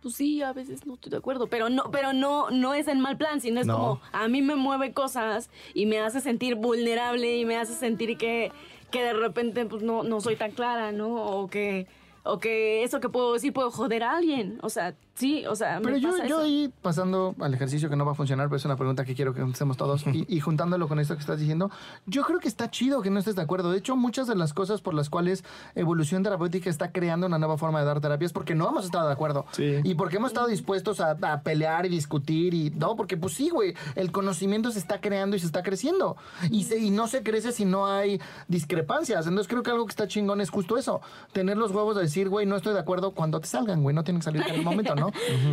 pues sí, a veces no estoy de acuerdo, pero no, pero no, no es en mal plan, sino es No. como a mí me mueve cosas y me hace sentir vulnerable y me hace sentir que, que de repente pues no, no soy tan clara, ¿no? O que, o que eso que puedo decir puedo joder a alguien. O sea, sí, o sea, Pero me yo, pasa yo eso. ahí, pasando al ejercicio que no va a funcionar, pero es una pregunta que quiero que contestemos todos, y, y juntándolo con esto que estás diciendo, yo creo que está chido que no estés de acuerdo. De hecho, muchas de las cosas por las cuales evolución terapéutica está creando una nueva forma de dar terapia es porque no hemos estado de acuerdo. Sí. Y porque hemos estado dispuestos a, a pelear y discutir, y no, porque pues sí, güey, el conocimiento se está creando y se está creciendo. Y, se, y no se crece si no hay discrepancias. Entonces creo que algo que está chingón es justo eso, tener los huevos de decir, güey, no estoy de acuerdo cuando te salgan, güey, no tienen que salir en el momento, ¿no?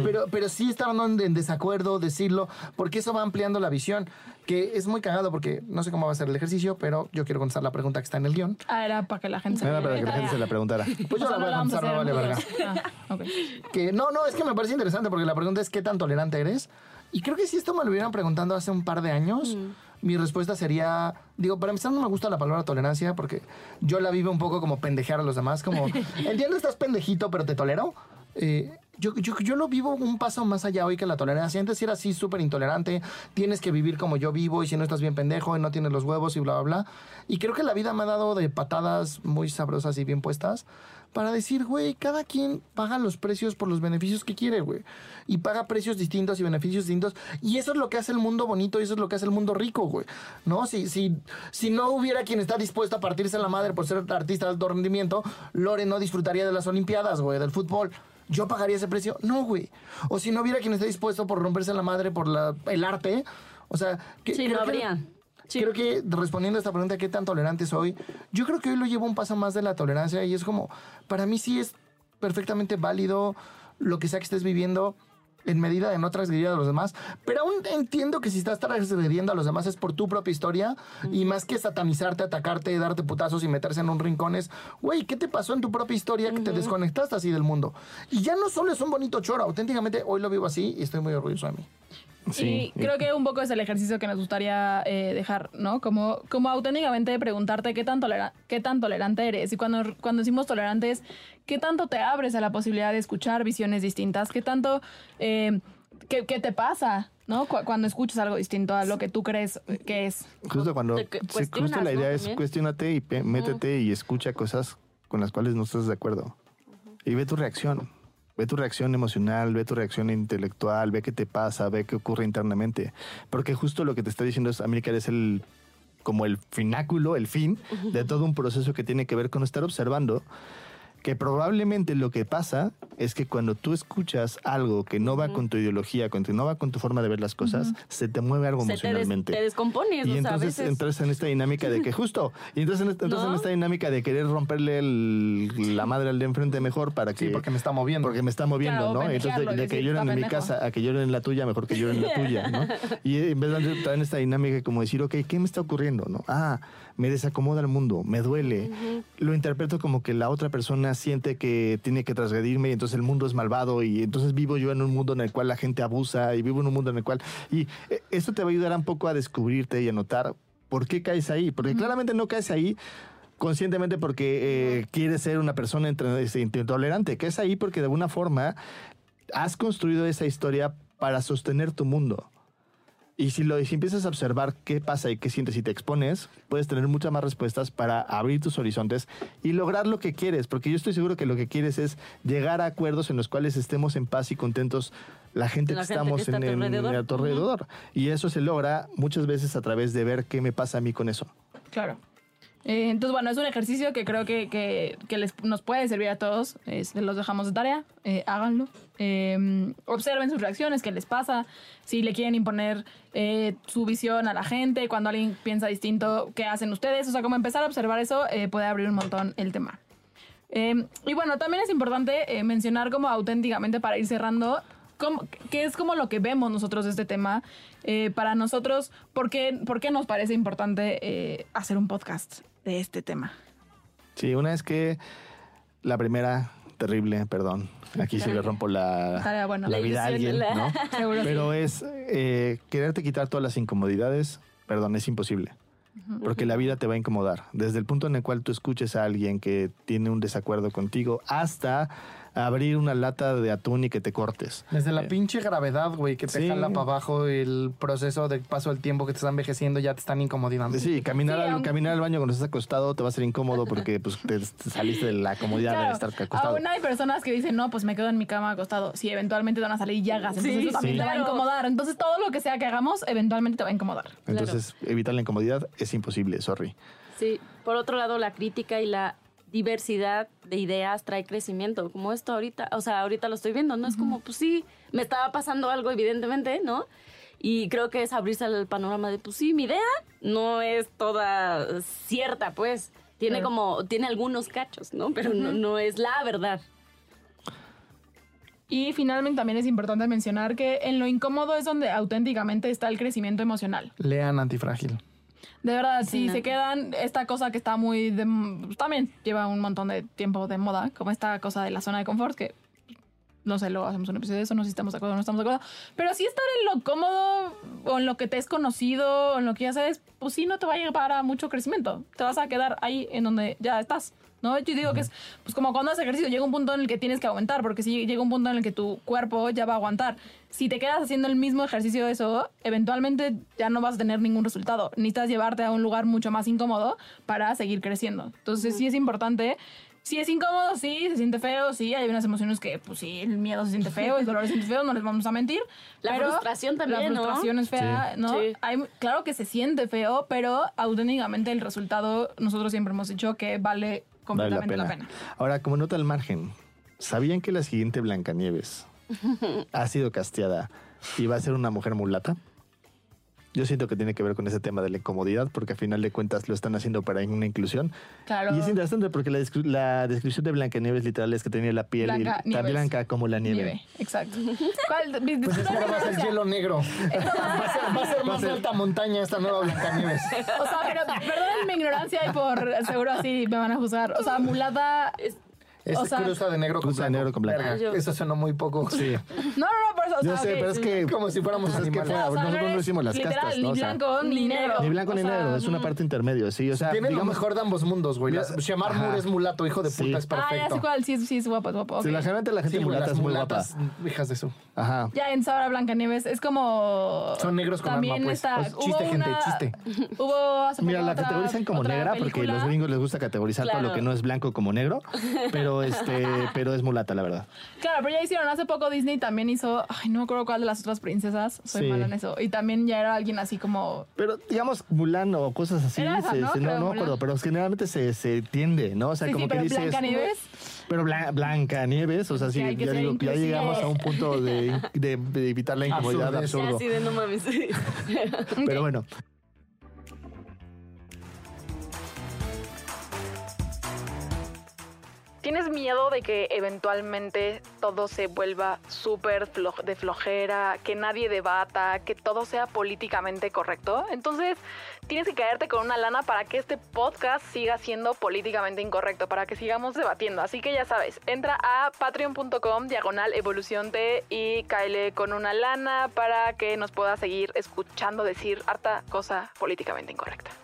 Pero, pero sí estar en, en desacuerdo, decirlo, porque eso va ampliando la visión, que es muy cagado porque no sé cómo va a ser el ejercicio, pero yo quiero contestar la pregunta que está en el guion. Ah, era para que la gente se era para que la gente se la preguntara. Pues yo O sea, la voy a contestar, no vale verga. Ah. Que no, no, es que me parece interesante porque la pregunta es qué tan tolerante eres. Y creo que si esto me lo hubieran preguntado hace un par de años, mi respuesta sería, digo, para empezar no me gusta la palabra tolerancia porque yo la vivo un poco como pendejear a los demás, como, entiendo estás pendejito, pero te tolero. Eh, yo, yo, yo lo vivo un paso más allá hoy que la tolerancia. Antes era así súper intolerante, tienes que vivir como yo vivo y si no estás bien pendejo y no tienes los huevos y bla, bla, bla. Y creo que la vida me ha dado de patadas muy sabrosas y bien puestas para decir, güey, cada quien paga los precios por los beneficios que quiere, güey. Y paga precios distintos y beneficios distintos. Y eso es lo que hace el mundo bonito y eso es lo que hace el mundo rico, güey. ¿No? Si, si, si no hubiera quien está dispuesto a partirse la madre por ser artista de alto rendimiento, Lore no disfrutaría de las Olimpiadas, güey, del fútbol. ¿Yo pagaría ese precio? No, güey. O si no hubiera quien esté dispuesto por romperse la madre por la, el arte, o sea... Que, Sí, creo que- habría. Sí. Creo que respondiendo a esta pregunta, ¿qué tan tolerante soy? Yo creo que hoy lo llevo un paso más de la tolerancia y es como, para mí sí es perfectamente válido lo que sea que estés viviendo en medida de no transgredir a los demás, pero aún entiendo que si estás transgrediendo a los demás es por tu propia historia y más que satanizarte, atacarte, darte putazos y meterse en un rincón es, güey, ¿qué te pasó en tu propia historia que te desconectaste así del mundo? Y ya no solo es un bonito choro, auténticamente hoy lo vivo así y estoy muy orgulloso de mí. Y creo que un poco es el ejercicio que nos gustaría eh, dejar, ¿no? Como, como auténticamente preguntarte qué tan, tolera- qué tan tolerante eres. Y cuando, cuando decimos tolerantes, ¿qué tanto te abres a la posibilidad de escuchar visiones distintas? ¿Qué tanto... eh, ¿qué, qué te pasa? ¿No? Cu- cuando escuchas algo distinto a lo que tú crees que es. Justo cuando sí, cuestionas, justo la idea ¿no? es cuestionate y métete y escucha cosas con las cuales no estás de acuerdo. Y ve tu reacción. Ve tu reacción emocional, ve tu reacción intelectual, ve qué te pasa, ve qué ocurre internamente. Porque justo lo que te está diciendo es, América es el como el fináculo, el fin de todo un proceso que tiene que ver con estar observando que probablemente lo que pasa es que cuando tú escuchas algo que no va con tu ideología, con que no va con tu forma de ver las cosas, se te mueve algo Se te, des- emocionalmente. te descompones, y o sea, a entonces veces. entras en esta dinámica de que justo, y entonces en- entras en esta dinámica de querer romperle el- la madre al de enfrente mejor para que Sí, porque me está moviendo. porque me está moviendo, Claro, ¿no? Entonces, de, que lloren "Está en mi pendejo". casa a que lloren en la tuya, mejor que lloren en la tuya, ¿no? Y en vez de entrar en esta dinámica como decir, ok, ¿qué me está ocurriendo, no? Ah, me desacomoda el mundo, me duele. Lo interpreto como que la otra persona siente que tiene que transgredirme y entonces el mundo es malvado y entonces vivo yo en un mundo en el cual la gente abusa y vivo en un mundo en el cual... Y eh, esto te va a ayudar un poco a descubrirte y a notar por qué caes ahí, porque claramente no caes ahí conscientemente porque eh, quieres ser una persona este, intolerante, caes ahí porque de alguna forma has construido esa historia para sostener tu mundo. Y si, lo, si empiezas a observar qué pasa y qué sientes y te expones, puedes tener muchas más respuestas para abrir tus horizontes y lograr lo que quieres. Porque yo estoy seguro que lo que quieres es llegar a acuerdos en los cuales estemos en paz y contentos la gente La que gente estamos en, en- alrededor. a tu alrededor. Y eso se logra muchas veces a través de ver qué me pasa a mí con eso. Claro. Eh, entonces, bueno, es un ejercicio que creo que, que- que les, nos puede servir a todos. Este, los dejamos de tarea. eh, háganlo. Eh, observen sus reacciones, qué les pasa. Si le quieren imponer eh, su visión a la gente, cuando alguien piensa distinto, qué hacen ustedes. O sea, como empezar a observar eso puede abrir un montón el tema. Eh, y bueno, también es importante mencionar como auténticamente para ir cerrando, qué es como lo que vemos nosotros de este tema. Para nosotros, ¿por qué, nos parece importante hacer un podcast de este tema? Sí, una es que la primera, terrible, perdón. Aquí sí le rompo la, Estaría bueno. la La vida a alguien, ¿no? la- Seguro Pero es eh, quererte quitar todas las incomodidades, perdón, es imposible. Porque la vida te va a incomodar. Desde el punto en el cual tú escuches a alguien que tiene un desacuerdo contigo hasta abrir una lata de atún y que te cortes. Desde la pinche gravedad, güey, que te Sí. jala para abajo el proceso del paso del tiempo que te está envejeciendo, ya te están incomodando. Sí, caminar, Sí, al, aunque- caminar al baño cuando estás acostado te va a ser incómodo porque pues, te, te saliste de la comodidad de Claro, estar acostado. aún hay personas que dicen, no, pues me quedo en mi cama acostado. Sí, eventualmente te van a salir llagas. Entonces Sí, eso también sí. te va a incomodar. Entonces todo lo que sea que hagamos, eventualmente te va a incomodar. Entonces, evitar la incomodidad es imposible, sorry. Sí, por otro lado, la crítica y la diversidad de ideas trae crecimiento, como esto ahorita, o sea, ahorita lo estoy viendo, ¿no? Es como, pues sí, me estaba pasando algo, evidentemente, ¿no? Y creo que es abrirse al panorama de, pues sí, mi idea no es toda cierta, pues. Tiene Claro. como, tiene algunos cachos, ¿no? Pero no, no es la verdad. Y finalmente también es importante mencionar que en lo incómodo es donde auténticamente está el crecimiento emocional. Lean antifrágil. De verdad, si no. se quedan, esta cosa que está muy... de- pues, también lleva un montón de tiempo de moda, como esta cosa de la zona de confort, que no sé, luego hacemos un episodio de eso, no sé si estamos de acuerdo o no estamos de acuerdo. Pero sí estar en lo cómodo o en lo que te es conocido o en lo que ya sabes, pues sí no te va a llevar a mucho crecimiento. Te vas a quedar ahí en donde ya estás. ¿No? Yo digo que es pues como cuando haces ejercicio, llega un punto en el que tienes que aumentar, porque si llega un punto en el que tu cuerpo ya va a aguantar. Si te quedas haciendo el mismo ejercicio de eso, eventualmente ya no vas a tener ningún resultado. Necesitas llevarte a un lugar mucho más incómodo para seguir creciendo. Entonces sí es importante Sí, es incómodo, sí, se siente feo, sí, hay unas emociones que, pues sí, el miedo se siente feo, el dolor se siente feo, no les vamos a mentir. La pero frustración también, La ¿no? frustración es fea, ¿no? Sí. Hay- claro que se siente feo, pero auténticamente el resultado, nosotros siempre hemos dicho que vale Vale la completamente pena. la pena. Ahora, como nota al margen, ¿sabían que la siguiente Blancanieves ha sido casteada y va a ser una mujer mulata? Yo siento que tiene que ver con ese tema de la incomodidad, porque a final de cuentas lo están haciendo para una inclusión. Claro. Y es interesante porque la, descri- la descripción de Blancanieves literal es que tenía la piel Blanca y- tan blanca como la nieve. Nieve, exacto. ¿Cuál? Pues es que ahora va a ser hielo negro. Va a ser, va a ser más alta montaña esta nueva Blancanieves. O sea, pero perdonen mi ignorancia y por seguro así me van a juzgar. O sea, mulata. Es O sea, cruza de negro con cruza de blanco. negro con blanco. Yo- Eso sonó muy poco. Sí, No, no, no, por eso. O sea, yo sé, pero es que... Como si fuéramos es que o nosotros no hicimos las literal, castas, ¿no? O Ni sea, blanco ni negro. ni blanco ni O negro, es una parte intermedio, sí. O sea, Tiene lo digamos, mejor de ambos mundos, güey. Shamar. Moore es mulato, hijo de Sí. puta, es Ah, ya perfecto. sé cuál. Sí, sí, es guapo, es guapo. ok. sí, la gente, la gente Sí, mulata las es muy guapa. hijas de su. Ajá. Ya en Sabra Blancanieves es como. Son negros con También pues. está- hubo chiste, gente, una- chiste. Hubo hace Mira, la categorizan como negra porque película. los gringos les gusta categorizar todo lo que no es blanco como negro, pero pero este, pero es mulata, la verdad. Claro, pero ya hicieron hace poco Disney también hizo, ay, no me acuerdo cuál de las otras princesas, soy Sí. mala en eso. Y también ya era alguien así como Pero digamos Mulan o cosas así, Era esa, se- ¿no? se- no, me acuerdo, pero generalmente se, se entiende, ¿no? O sea, Sí, como sí, que pero dices. Blancanieves. Pero Blan- Blanca Nieves, o sea, sí, ya, digo, ya llegamos a un punto de, de- de evitar la incomodidad Absurdez. Ya absurdo. así de no mames. Pero bueno, ¿Tienes miedo de que eventualmente todo se vuelva súper de flojera, que nadie debata, que todo sea políticamente correcto? Entonces, tienes que caerte con una lana para que este podcast siga siendo políticamente incorrecto, para que sigamos debatiendo. Así que ya sabes, entra a patreon.com diagonal evolución T y cáele con una lana para que nos pueda seguir escuchando decir harta cosa políticamente incorrecta.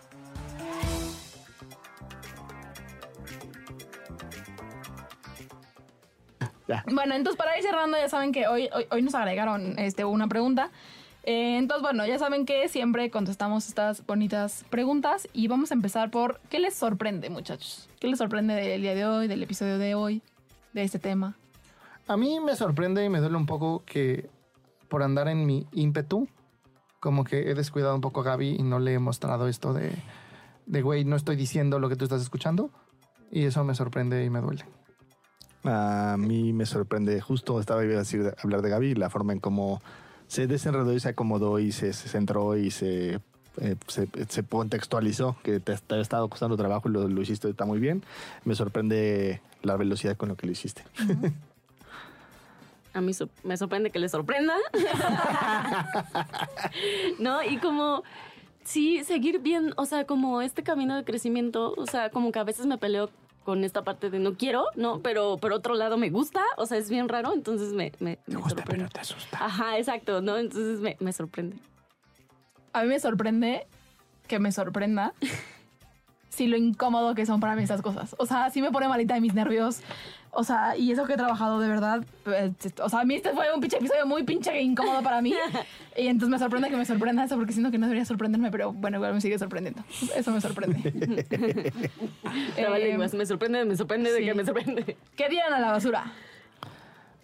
Ya. Bueno, entonces para ir cerrando, ya saben que hoy, hoy, hoy nos agregaron este, una pregunta. Eh, entonces, bueno, ya saben que siempre contestamos estas bonitas preguntas y vamos a empezar por ¿qué les sorprende, muchachos? ¿Qué les sorprende del día de hoy, del episodio de hoy, de este tema? A mí me sorprende y me duele un poco que por andar en mi ímpetu, como que he descuidado un poco a Gaby y no le he mostrado esto de, de güey, no estoy diciendo lo que tú estás escuchando. Y eso me sorprende y me duele. A mí me sorprende, justo estaba iba a decir, hablar de Gaby, la forma en cómo se desenredó y se acomodó y se, centró y se, eh, se, contextualizó, que te, te ha estado costando trabajo y lo, lo hiciste, está muy bien. Me sorprende la velocidad con lo que lo hiciste. A mí me sorprende que le sorprenda. no, y como, sí, seguir bien, o sea, como este camino de crecimiento, o sea, como que a veces me peleo con esta parte de no quiero, ¿no? Pero por otro lado me gusta, o sea, es bien raro, entonces me, me, me sorprende. te asusta. Ajá, exacto, ¿no? Entonces me, me sorprende. A mí me sorprende que me sorprenda si lo incómodo que son para mí esas cosas. O sea, sí me pone malita de mis nervios. O sea, y eso que he trabajado de verdad. eh, O sea, a mí este fue un pinche episodio muy pinche incómodo para mí. Y entonces me sorprende que me sorprenda eso porque siento que no debería sorprenderme, pero bueno, igual me sigue sorprendiendo. Eso me sorprende. Trabalenguas, me sorprende, me sorprende de que me sorprende. ¿Qué tiran a la basura?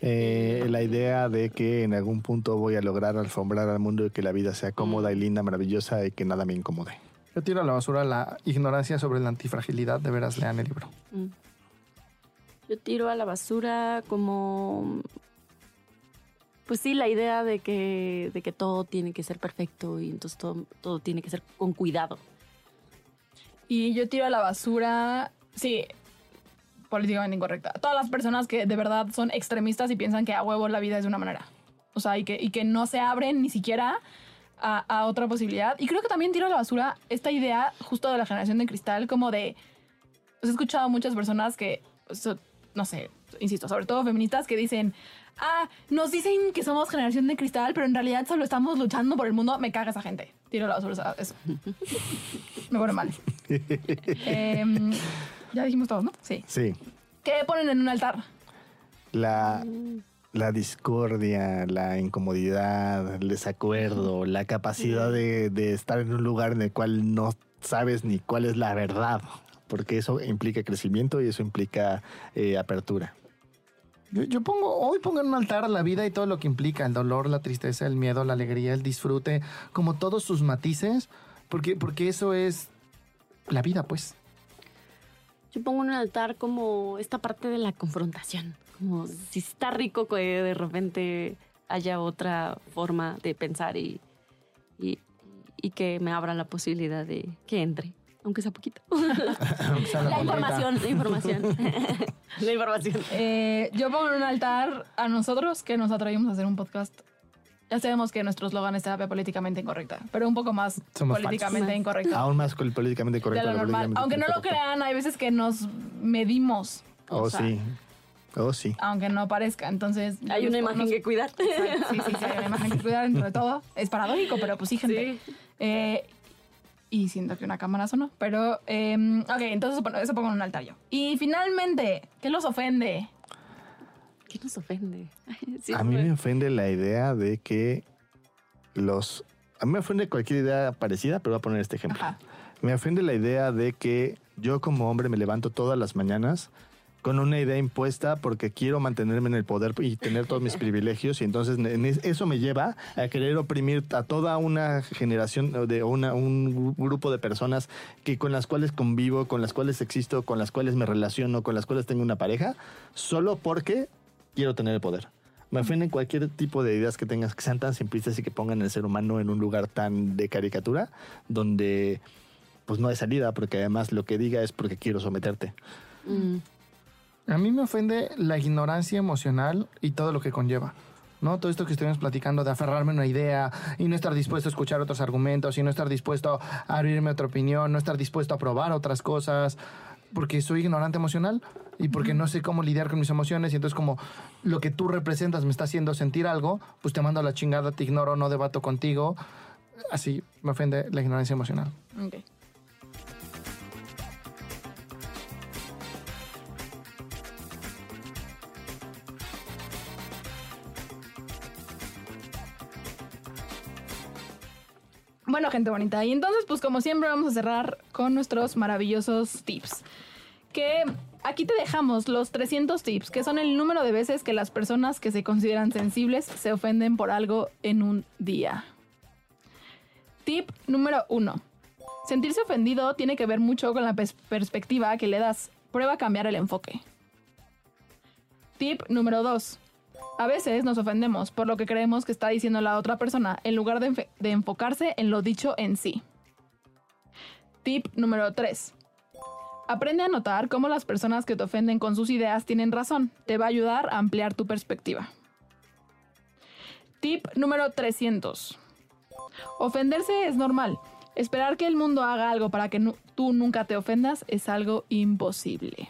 Eh, la idea de que en algún punto voy a lograr alfombrar al mundo y que la vida sea cómoda y linda, maravillosa y que nada me incomode. Yo tiro a la basura la ignorancia sobre la antifragilidad. De veras, lean el libro. Yo tiro a la basura como... Pues sí, la idea de que, de que todo tiene que ser perfecto y entonces todo, todo tiene que ser con cuidado. Y yo tiro a la basura, sí, políticamente incorrecta. Todas las personas que de verdad son extremistas y piensan que a huevo la vida es de una manera. O sea, y que, y que no se abren ni siquiera a, a otra posibilidad. Y creo que también tiro a la basura esta idea justo de la generación de cristal, como de... Pues he escuchado muchas personas que, no sé, insisto, sobre todo feministas que dicen, ah, nos dicen que somos generación de cristal, pero en realidad solo estamos luchando por el mundo. Me caga esa gente. Tiro la basura eso. Me pone mal. Em, ya dijimos todos, ¿no? Sí. Sí. ¿Qué ponen en un altar? La, la discordia, la incomodidad, el desacuerdo, la capacidad de, de estar en un lugar en el cual no sabes ni cuál es la verdad, porque eso implica crecimiento y eso implica eh, apertura. Yo, yo pongo, hoy pongo en un altar la vida y todo lo que implica, el dolor, la tristeza, el miedo, la alegría, el disfrute, como todos sus matices, porque, porque eso es la vida, pues. Yo pongo en un altar como esta parte de la confrontación. Como si está rico que de repente haya otra forma de pensar y, y, y que me abra la posibilidad de que entre, aunque sea poquito. Sea la información, la información. la información. Eh, yo pongo en un altar a nosotros que nos atrevimos a hacer un podcast. Ya sabemos que nuestro eslogan es terapia políticamente incorrecta, pero un poco más Somos políticamente falsos. incorrecta. Aún más políticamente de correcto. lo normal. políticamente Aunque no lo crean, hay veces que nos medimos. O Oh, sea, sí. Oh, sí. Aunque no parezca. Entonces. Hay una imagen nos- que cuidar. Sí, sí, sí, hay una imagen que cuidar dentro de todo. Es paradójico, pero pues sí, gente. Eh, y siento que una cámara sonó. Pero, eh, ok, entonces bueno, eso pongo en un altar yo. Y finalmente, ¿qué los ofende? ¿Qué nos ofende? Sí, A mí fue- me ofende la idea de que los... A mí me ofende cualquier idea parecida, pero voy a poner este ejemplo. Ajá. Me ofende la idea de que yo como hombre me levanto todas las mañanas con una idea impuesta porque quiero mantenerme en el poder y tener todos mis privilegios y entonces en es- eso me lleva a querer oprimir a toda una generación de una, un grupo de personas que con las cuales convivo, con las cuales existo, con las cuales me relaciono, con las cuales tengo una pareja, solo porque quiero tener el poder. Me ofenden cualquier tipo de ideas que tengas que sean tan simplistas y que pongan al ser humano en un lugar tan de caricatura donde pues no hay salida porque además lo que diga es porque quiero someterte. Mm. A mí me ofende la ignorancia emocional y todo lo que conlleva. ¿no? Todo esto que estuvimos platicando de aferrarme a una idea y no estar dispuesto a escuchar otros argumentos y no estar dispuesto a abrirme otra opinión, no estar dispuesto a probar otras cosas, porque soy ignorante emocional y porque no sé cómo lidiar con mis emociones y entonces como lo que tú representas me está haciendo sentir algo, pues te mando a la chingada, te ignoro, no debato contigo. Así me ofende la ignorancia emocional. Bueno, gente bonita. Y entonces, pues como siempre, vamos a cerrar con nuestros maravillosos tips. Que aquí te dejamos los 300 tips, que son el número de veces que las personas que se consideran sensibles se ofenden por algo en un día. Tip número 1. Sentirse ofendido tiene que ver mucho con la pers- perspectiva que le das. Prueba a cambiar el enfoque. Tip número 2. A veces nos ofendemos por lo que creemos que está diciendo la otra persona en lugar de, enfocarse en lo dicho en sí. Tip número 3. Aprende a notar cómo las personas que te ofenden con sus ideas tienen razón. Te va a ayudar a ampliar tu perspectiva. Tip número 300. Ofenderse es normal. Esperar que el mundo haga algo para que tú nunca te ofendas es algo imposible.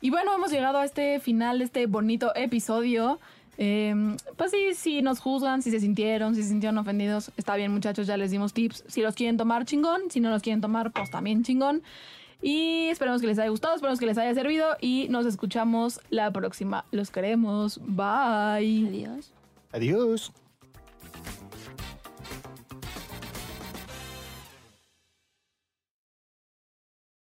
Y bueno, hemos llegado a este final de este bonito episodio. Eh, pues sí, si nos juzgan, si se sintieron, si se sintieron ofendidos, está bien muchachos, ya les dimos tips. Si los quieren tomar, chingón. Si no los quieren tomar, pues también chingón. Y esperemos que les haya gustado, esperemos que les haya servido y nos escuchamos la próxima. Los queremos. Bye. Adiós. Adiós.